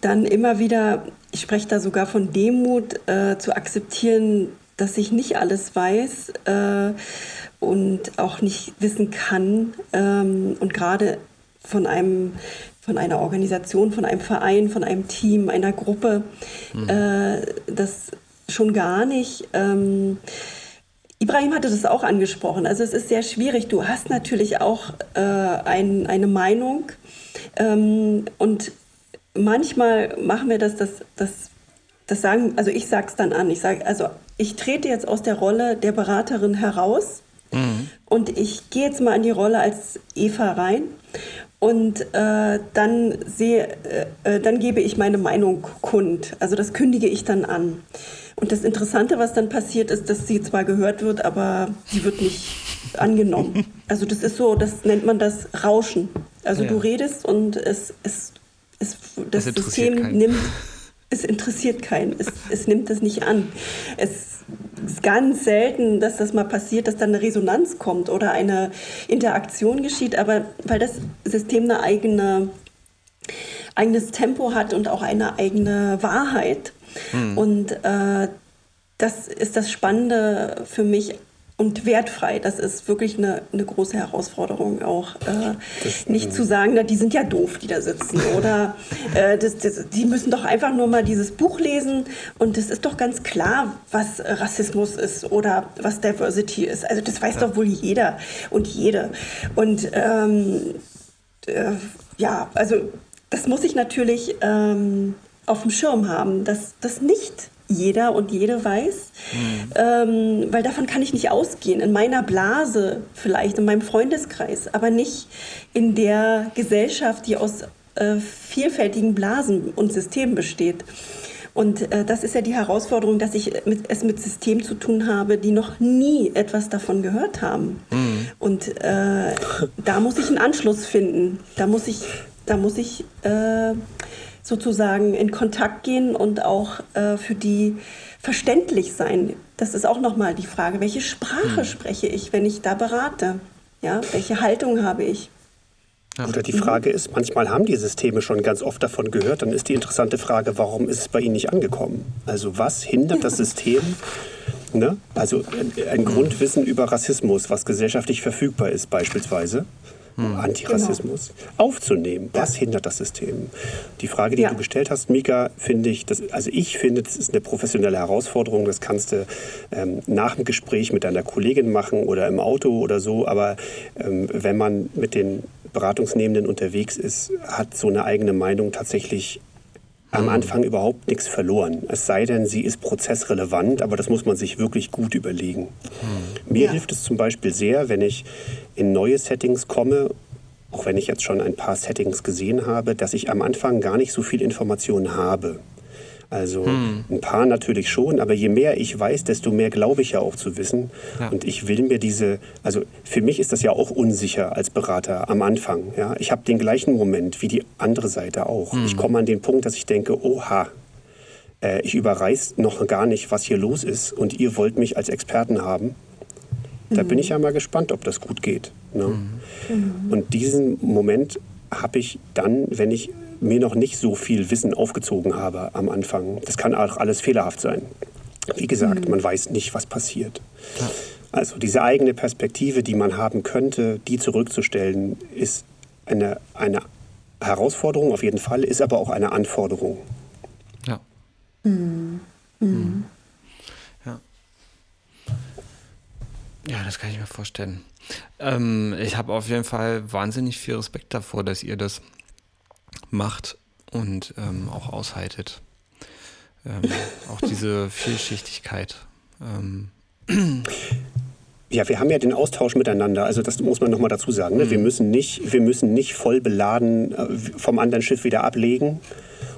dann immer wieder, ich spreche da sogar von Demut, äh, zu akzeptieren, dass ich nicht alles weiß äh, und auch nicht wissen kann ähm, und gerade von einem von einer Organisation, von einem Verein, von einem Team, einer Gruppe, mhm. das schon gar nicht. Ähm, Ibrahim hatte das auch angesprochen. Also es ist sehr schwierig. Du hast natürlich auch äh, ein, eine Meinung ähm, und manchmal machen wir das, das, das, das sagen, also ich sage es dann an. Ich sage, also ich trete jetzt aus der Rolle der Beraterin heraus mhm. und ich gehe jetzt mal in die Rolle als Eva rein und äh, dann sehe, äh, äh dann gebe ich meine Meinung kund. Also das kündige ich dann an. Und das Interessante, was dann passiert, ist, dass sie zwar gehört wird, aber sie wird nicht angenommen. Also das ist so, das nennt man das Rauschen. Also ja. du redest und es, es, es das System keinen. nimmt, es interessiert keinen, es, es nimmt das nicht an. Es ist ganz selten, dass das mal passiert, dass dann eine Resonanz kommt oder eine Interaktion geschieht, aber weil das System eine eigene eigenes Tempo hat und auch eine eigene Wahrheit, Mhm. Und äh, das ist das Spannende für mich und wertfrei. Das ist wirklich eine, eine große Herausforderung auch. Äh, nicht zu sagen, na, die sind ja doof, die da sitzen. Oder äh, das, das, die müssen doch einfach nur mal dieses Buch lesen und es ist doch ganz klar, was Rassismus ist oder was Diversity ist. Also das weiß ja. doch wohl jeder und jede. Und ähm, äh, ja, also das muss ich natürlich ähm, auf dem Schirm haben, dass das nicht jeder und jede weiß, mhm. ähm, weil davon kann ich nicht ausgehen. In meiner Blase vielleicht, in meinem Freundeskreis, aber nicht in der Gesellschaft, die aus äh, vielfältigen Blasen und Systemen besteht. Und äh, das ist ja die Herausforderung, dass ich mit, es mit Systemen zu tun habe, die noch nie etwas davon gehört haben. Mhm. Und äh, da muss ich einen Anschluss finden. Da muss ich, da muss ich äh, sozusagen in Kontakt gehen und auch äh, für die verständlich sein. Das ist auch nochmal die Frage, welche Sprache hm. spreche ich, wenn ich da berate? Ja, welche Haltung habe ich? Oder die Frage ist, manchmal haben die Systeme schon ganz oft davon gehört, dann ist die interessante Frage, warum ist es bei ihnen nicht angekommen? Also was hindert das System? Ne? Also ein Grundwissen über Rassismus, was gesellschaftlich verfügbar ist beispielsweise hm. Antirassismus genau. aufzunehmen. Was ja. hindert das System? Die Frage, die ja. du gestellt hast, Mika, finde ich, das, also ich finde, das ist eine professionelle Herausforderung. Das kannst du ähm, nach dem Gespräch mit deiner Kollegin machen oder im Auto oder so. Aber ähm, wenn man mit den Beratungsnehmenden unterwegs ist, hat so eine eigene Meinung tatsächlich am mhm. Anfang überhaupt nichts verloren. Es sei denn, sie ist prozessrelevant, aber das muss man sich wirklich gut überlegen. Mhm. Mir ja. hilft es zum Beispiel sehr, wenn ich in neue Settings komme, auch wenn ich jetzt schon ein paar Settings gesehen habe, dass ich am Anfang gar nicht so viel Informationen habe. Also hm. ein paar natürlich schon, aber je mehr ich weiß, desto mehr glaube ich ja auch zu wissen. Ja. Und ich will mir diese, also für mich ist das ja auch unsicher als Berater am Anfang. Ja? Ich habe den gleichen Moment wie die andere Seite auch. Hm. Ich komme an den Punkt, dass ich denke, oha, äh, ich überreiß noch gar nicht, was hier los ist und ihr wollt mich als Experten haben. Da mhm. bin ich ja mal gespannt, ob das gut geht. Ne? Mhm. Und diesen Moment habe ich dann, wenn ich mir noch nicht so viel Wissen aufgezogen habe am Anfang. Das kann auch alles fehlerhaft sein. Wie gesagt, mhm. man weiß nicht, was passiert. Ja. Also diese eigene Perspektive, die man haben könnte, die zurückzustellen, ist eine, eine Herausforderung auf jeden Fall, ist aber auch eine Anforderung. Ja. Mhm. Mhm. Ja, das kann ich mir vorstellen. Ähm, ich habe auf jeden Fall wahnsinnig viel Respekt davor, dass ihr das macht und ähm, auch aushaltet. Ähm, auch diese Vielschichtigkeit. Ähm. Ja, wir haben ja den Austausch miteinander. Also das muss man nochmal dazu sagen. Ne? Mhm. Wir, müssen nicht, wir müssen nicht voll beladen äh, vom anderen Schiff wieder ablegen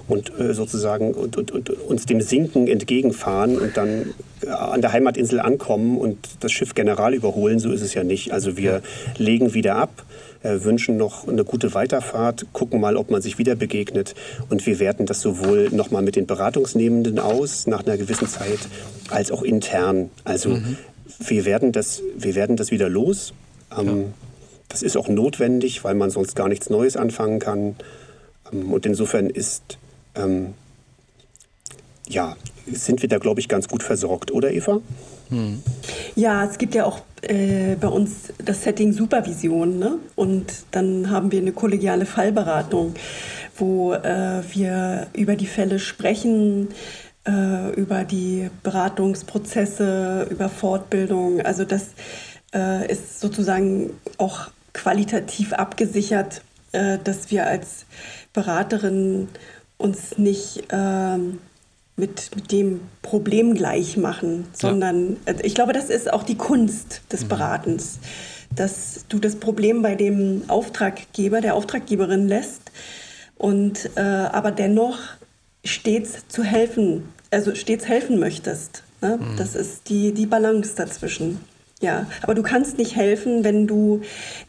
und äh, sozusagen und, und, und, uns dem Sinken entgegenfahren und dann an der Heimatinsel ankommen und das Schiff general überholen. So ist es ja nicht. Also wir legen wieder ab, äh, wünschen noch eine gute Weiterfahrt, gucken mal, ob man sich wieder begegnet und wir werten das sowohl nochmal mit den Beratungsnehmenden aus nach einer gewissen Zeit als auch intern. Also mhm. wir, werden das, wir werden das wieder los. Ähm, ja. Das ist auch notwendig, weil man sonst gar nichts Neues anfangen kann. Ähm, und insofern ist ähm, ja, sind wir da, glaube ich, ganz gut versorgt, oder Eva? Hm. Ja, es gibt ja auch äh, bei uns das Setting Supervision. Ne? Und dann haben wir eine kollegiale Fallberatung, wo äh, wir über die Fälle sprechen, äh, über die Beratungsprozesse, über Fortbildung. Also das äh, ist sozusagen auch qualitativ abgesichert, äh, dass wir als Beraterin uns nicht ähm, mit, mit dem Problem gleich machen, sondern ja. Also ich glaube, das ist auch die Kunst des mhm. Beratens, dass du das Problem bei dem Auftraggeber, der Auftraggeberin lässt und äh, aber dennoch stets zu helfen, also stets helfen möchtest. Ne? Mhm. Das ist die, die Balance dazwischen. Ja, aber du kannst nicht helfen, wenn du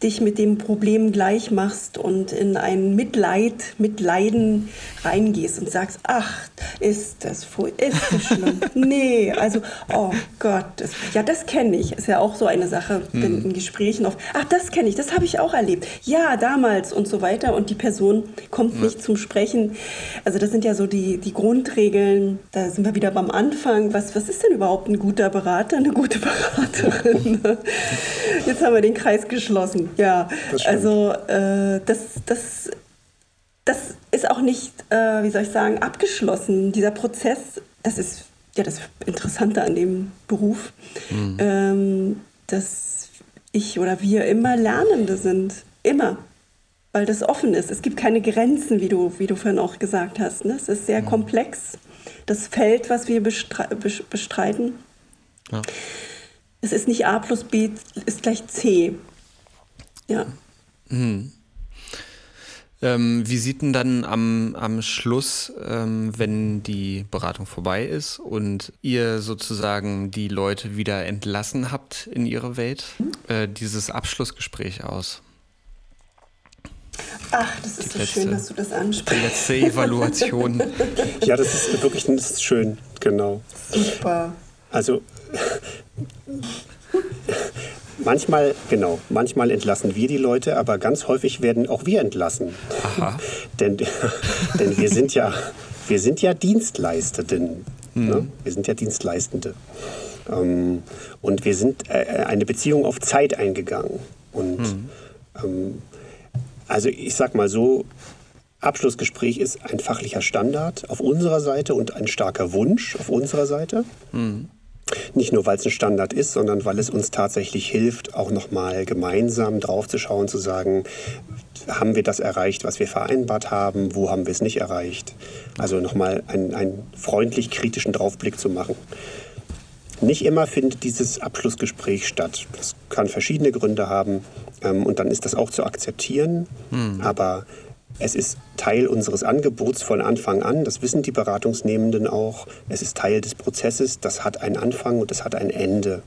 dich mit dem Problem gleich machst und in ein Mitleid, Mitleiden reingehst und sagst, ach, ist das, ist das schlimm? nee, also, oh Gott, das, ja, das kenne ich. Ist ja auch so eine Sache hm. in Gesprächen oft. Ach, das kenne ich, das habe ich auch erlebt. Ja, damals und so weiter. Und die Person kommt ja. nicht zum Sprechen. Also das sind ja so die, die Grundregeln. Da sind wir wieder beim Anfang. Was, was ist denn überhaupt ein guter Berater, eine gute Beraterin? Jetzt haben wir den Kreis geschlossen. Ja, also äh, das, das, das ist auch nicht, äh, wie soll ich sagen, abgeschlossen. Dieser Prozess, das ist ja das Interessante an dem Beruf, mhm. ähm, dass ich oder wir immer Lernende sind. Immer. Weil das offen ist. Es gibt keine Grenzen, wie du, wie du vorhin auch gesagt hast. Ne? Es ist sehr mhm. komplex. Das Feld, was wir bestreiten. Ja es ist nicht A plus B ist gleich C. Ja. Hm. Ähm, wie sieht denn dann am, am Schluss, ähm, wenn die Beratung vorbei ist und ihr sozusagen die Leute wieder entlassen habt in ihre Welt, äh, dieses Abschlussgespräch aus? Ach, das ist die so letzte, schön, dass du das ansprichst. Die letzte Evaluation. ja, das ist wirklich das ist schön, genau. Super. Also Manchmal, genau, manchmal entlassen wir die Leute, aber ganz häufig werden auch wir entlassen. Aha. denn, denn wir sind ja, wir sind ja Dienstleistenden. Mhm. Ne? Wir sind ja Dienstleistende. Ähm, und wir sind äh, eine Beziehung auf Zeit eingegangen. Und mhm. ähm, also ich sag mal so, Abschlussgespräch ist ein fachlicher Standard auf unserer Seite und ein starker Wunsch auf unserer Seite. Mhm. Nicht nur, weil es ein Standard ist, sondern weil es uns tatsächlich hilft, auch nochmal gemeinsam drauf zu schauen, zu sagen, haben wir das erreicht, was wir vereinbart haben, wo haben wir es nicht erreicht. Also nochmal einen, einen freundlich kritischen Draufblick zu machen. Nicht immer findet dieses Abschlussgespräch statt. Das kann verschiedene Gründe haben ähm, und dann ist das auch zu akzeptieren. Hm. Aber es ist Teil unseres Angebots von Anfang an. Das wissen die Beratungsnehmenden auch. Es ist Teil des Prozesses. Das hat einen Anfang und das hat ein Ende.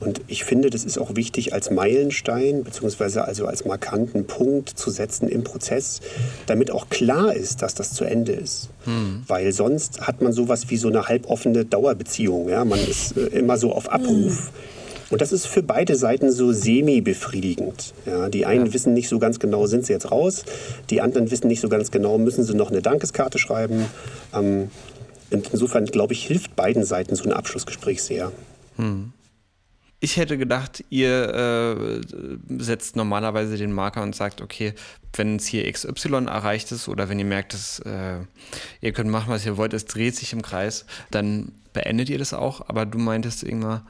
Und ich finde, das ist auch wichtig als Meilenstein beziehungsweise also als markanten Punkt zu setzen im Prozess, damit auch klar ist, dass das zu Ende ist. Hm. Weil sonst hat man sowas wie so eine halboffene Dauerbeziehung. Ja? Man ist äh, immer so auf Abruf. Hm. Und das ist für beide Seiten so semi-befriedigend. Ja, die einen ja. wissen nicht so ganz genau, sind sie jetzt raus. Die anderen wissen nicht so ganz genau, müssen sie noch eine Dankeskarte schreiben. Ähm, insofern, glaube ich, hilft beiden Seiten so ein Abschlussgespräch sehr. Hm. Ich hätte gedacht, ihr äh, setzt normalerweise den Marker und sagt, okay, wenn es hier XY erreicht ist oder wenn ihr merkt, dass äh, ihr könnt machen, was ihr wollt, es dreht sich im Kreis, dann beendet ihr das auch. Aber du meintest irgendwann,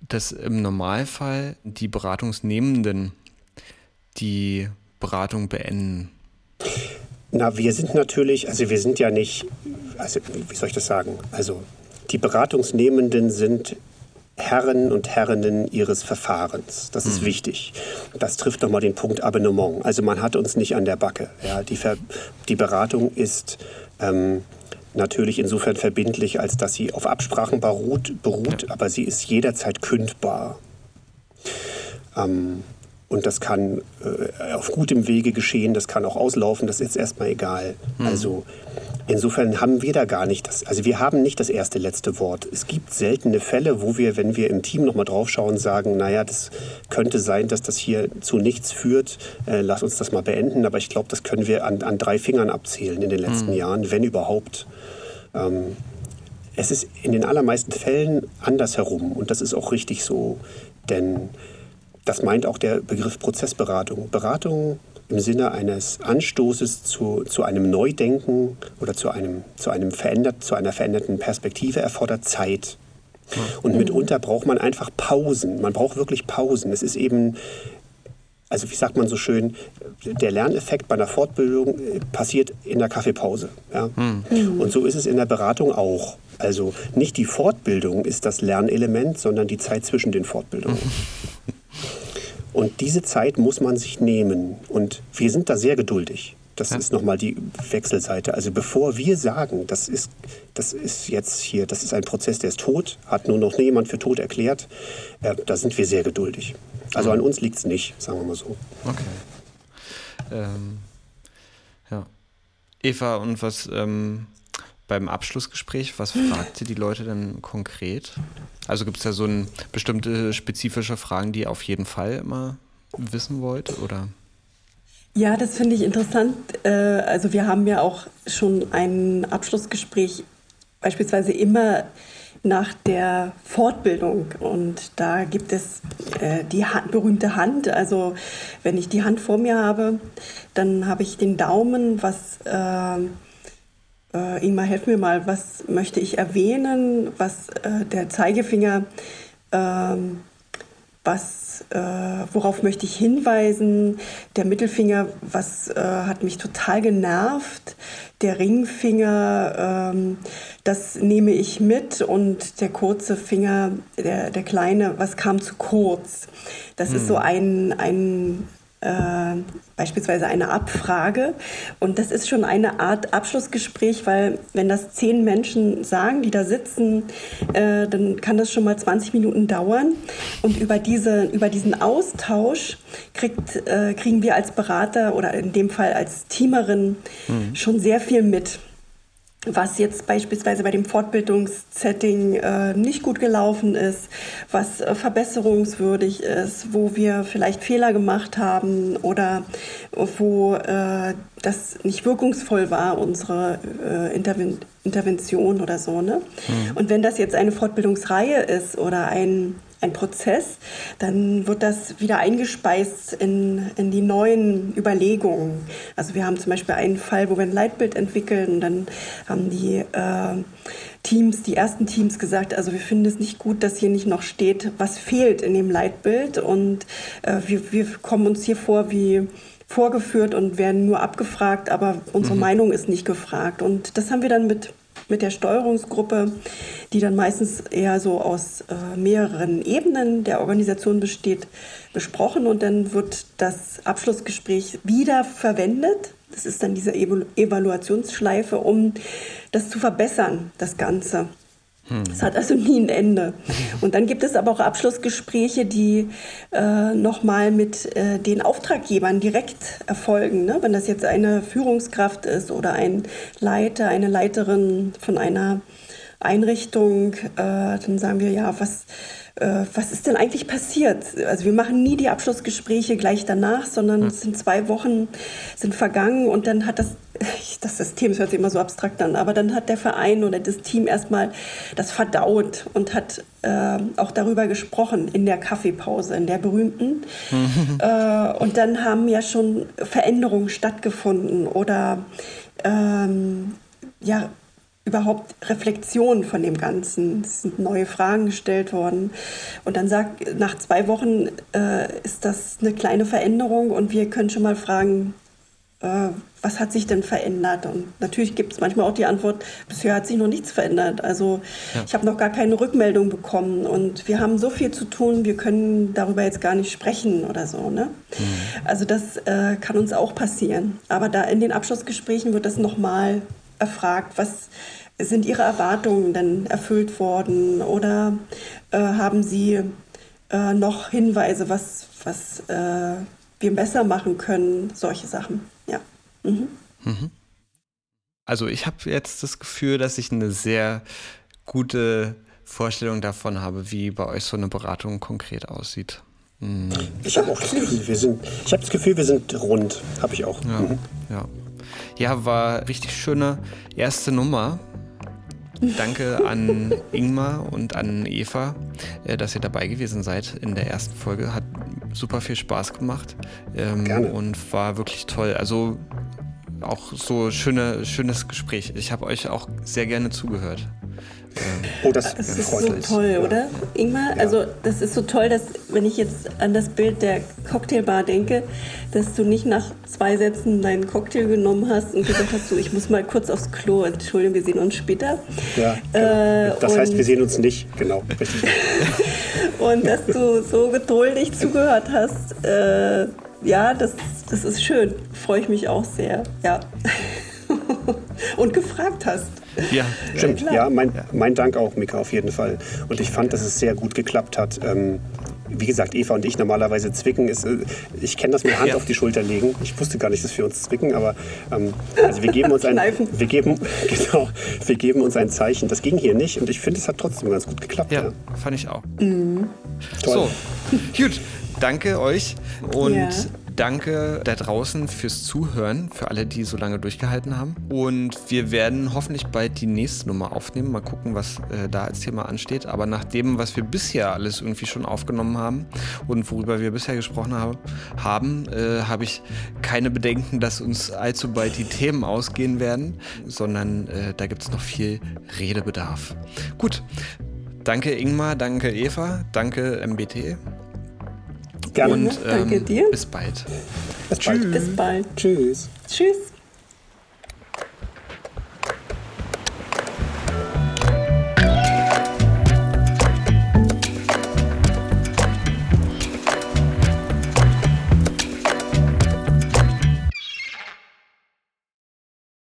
dass im Normalfall die Beratungsnehmenden die Beratung beenden. Na, wir sind natürlich, also wir sind ja nicht, also wie soll ich das sagen? Also die Beratungsnehmenden sind Herren und Herrinnen ihres Verfahrens. Das ist mhm. wichtig. Das trifft nochmal den Punkt Abonnement. Also man hat uns nicht an der Backe. Ja, die, Ver die Beratung ist ähm, natürlich insofern verbindlich, als dass sie auf Absprachen beruht, beruht aber sie ist jederzeit kündbar. Ähm, und das kann äh, auf gutem Wege geschehen, das kann auch auslaufen, das ist erstmal egal. Mhm. Also insofern haben wir da gar nicht das, also wir haben nicht das erste, letzte Wort. Es gibt seltene Fälle, wo wir, wenn wir im Team nochmal draufschauen, sagen, naja, das könnte sein, dass das hier zu nichts führt, äh, lass uns das mal beenden. Aber ich glaube, das können wir an, an drei Fingern abzählen in den letzten mhm. Jahren, wenn überhaupt. Ähm, es ist in den allermeisten Fällen andersherum und das ist auch richtig so, denn das meint auch der Begriff Prozessberatung. Beratung im Sinne eines Anstoßes zu, zu einem Neudenken oder zu, einem, zu, einem verändert, zu einer veränderten Perspektive erfordert Zeit. Und mitunter braucht man einfach Pausen. Man braucht wirklich Pausen. Es ist eben, also wie sagt man so schön, der Lerneffekt bei einer Fortbildung äh, passiert in der Kaffeepause. Ja? Mhm. Und so ist es in der Beratung auch. Also nicht die Fortbildung ist das Lernelement, sondern die Zeit zwischen den Fortbildungen. Und diese Zeit muss man sich nehmen. Und wir sind da sehr geduldig. Das ja. ist nochmal die Wechselseite. Also bevor wir sagen, das ist, das ist jetzt hier, das ist ein Prozess, der ist tot, hat nur noch jemand für tot erklärt, äh, da sind wir sehr geduldig. Also an uns liegt es nicht, sagen wir mal so. Okay. Ähm, ja. Eva, und was ähm, beim Abschlussgespräch, was fragt ihr die Leute denn konkret? Also gibt es da so ein, bestimmte spezifische Fragen, die ihr auf jeden Fall immer wissen wollt? Oder? Ja, das finde ich interessant. Äh, also wir haben ja auch schon ein Abschlussgespräch beispielsweise immer nach der Fortbildung. Und da gibt es äh, die berühmte Hand. Also wenn ich die Hand vor mir habe, dann habe ich den Daumen, was äh, äh, Ingmar, helf mir mal, was möchte ich erwähnen, was äh, der Zeigefinger, äh, was, äh, worauf möchte ich hinweisen, der Mittelfinger, was äh, hat mich total genervt, der Ringfinger, ähm, das nehme ich mit und der kurze Finger, der, der kleine, was kam zu kurz. Das hm. ist so ein, ein äh, beispielsweise eine Abfrage. Und das ist schon eine Art Abschlussgespräch, weil wenn das zehn Menschen sagen, die da sitzen, äh, dann kann das schon mal 20 Minuten dauern. Und über, diese, über diesen Austausch kriegt, äh, kriegen wir als Berater oder in dem Fall als Teamerin mhm. schon sehr viel mit was jetzt beispielsweise bei dem Fortbildungssetting äh, nicht gut gelaufen ist, was äh, verbesserungswürdig ist, wo wir vielleicht Fehler gemacht haben oder wo äh, das nicht wirkungsvoll war, unsere äh, Interven Intervention oder so. Ne? Mhm. Und wenn das jetzt eine Fortbildungsreihe ist oder ein ein Prozess, dann wird das wieder eingespeist in, in die neuen Überlegungen. Also wir haben zum Beispiel einen Fall, wo wir ein Leitbild entwickeln und dann haben die äh, Teams, die ersten Teams gesagt, also wir finden es nicht gut, dass hier nicht noch steht, was fehlt in dem Leitbild und äh, wir, wir kommen uns hier vor wie vorgeführt und werden nur abgefragt, aber unsere mhm. Meinung ist nicht gefragt. Und das haben wir dann mit mit der Steuerungsgruppe, die dann meistens eher so aus äh, mehreren Ebenen der Organisation besteht, besprochen und dann wird das Abschlussgespräch wieder verwendet. Das ist dann diese Evaluationsschleife, um das zu verbessern, das Ganze. Es hat also nie ein Ende. Und dann gibt es aber auch Abschlussgespräche, die äh, nochmal mit äh, den Auftraggebern direkt erfolgen. Ne? Wenn das jetzt eine Führungskraft ist oder ein Leiter, eine Leiterin von einer Einrichtung, äh, dann sagen wir, ja, was, äh, was ist denn eigentlich passiert? Also wir machen nie die Abschlussgespräche gleich danach, sondern es sind zwei Wochen sind vergangen und dann hat das, das System, das hört sich immer so abstrakt an, aber dann hat der Verein oder das Team erstmal das verdaut und hat äh, auch darüber gesprochen in der Kaffeepause, in der berühmten. äh, und dann haben ja schon Veränderungen stattgefunden oder ähm, ja, überhaupt Reflexion von dem Ganzen. Es sind neue Fragen gestellt worden. Und dann sagt, nach zwei Wochen äh, ist das eine kleine Veränderung und wir können schon mal fragen, äh, was hat sich denn verändert? Und natürlich gibt es manchmal auch die Antwort, bisher hat sich noch nichts verändert. Also ja. ich habe noch gar keine Rückmeldung bekommen und wir haben so viel zu tun, wir können darüber jetzt gar nicht sprechen oder so. Ne? Mhm. Also das äh, kann uns auch passieren. Aber da in den Abschlussgesprächen wird das nochmal erfragt, was sind Ihre Erwartungen denn erfüllt worden oder äh, haben Sie äh, noch Hinweise, was, was äh, wir besser machen können? Solche Sachen, ja. Mhm. Mhm. Also ich habe jetzt das Gefühl, dass ich eine sehr gute Vorstellung davon habe, wie bei euch so eine Beratung konkret aussieht. Mhm. Ich habe auch das Gefühl, wir sind, ich habe das Gefühl, wir sind rund, habe ich auch. Ja, mhm. ja. ja, war richtig schöne erste Nummer. Danke an Ingmar und an Eva, äh, dass ihr dabei gewesen seid in der ersten Folge. Hat super viel Spaß gemacht ähm, Gerne. und war wirklich toll. Also auch so schöne, schönes Gespräch. Ich habe euch auch sehr gerne zugehört. Oh, das, das ist so toll, oder, Ingmar? Ja. Also das ist so toll, dass wenn ich jetzt an das Bild der Cocktailbar denke, dass du nicht nach zwei Sätzen deinen Cocktail genommen hast und gesagt hast, so, ich muss mal kurz aufs Klo, Entschuldigung, wir sehen uns später. Ja, genau. äh, das heißt, wir sehen uns nicht, genau. und dass du so geduldig zugehört hast, äh, ja, das, das ist schön. Freue ich mich auch sehr, ja. und gefragt hast. Ja, stimmt. Ja, mein, mein Dank auch, Mika, auf jeden Fall. Und ich fand, dass es sehr gut geklappt hat. Ähm, wie gesagt, Eva und ich normalerweise zwicken. Ist, äh, ich kenne das mit Hand ja. auf die Schulter legen. Ich wusste gar nicht, dass wir uns zwicken, aber ähm, also wir geben uns ein, wir geben, genau, wir geben uns ein Zeichen. Das ging hier nicht und ich finde, es hat trotzdem ganz gut geklappt. Ja, ja. fand ich auch. Mhm. Toll. So, gut. Danke euch und ja danke da draußen fürs Zuhören, für alle, die so lange durchgehalten haben. Und wir werden hoffentlich bald die nächste Nummer aufnehmen. Mal gucken, was äh, da als Thema ansteht. Aber nach dem, was wir bisher alles irgendwie schon aufgenommen haben und worüber wir bisher gesprochen haben, haben äh, habe ich keine Bedenken, dass uns allzu bald die Themen ausgehen werden, sondern äh, da gibt es noch viel Redebedarf. Gut. Danke Ingmar, danke Eva, danke MBT. Gerne. Und, ähm, Danke dir. Bis bald. Bis bald. Bis bald. Tschüss. Tschüss.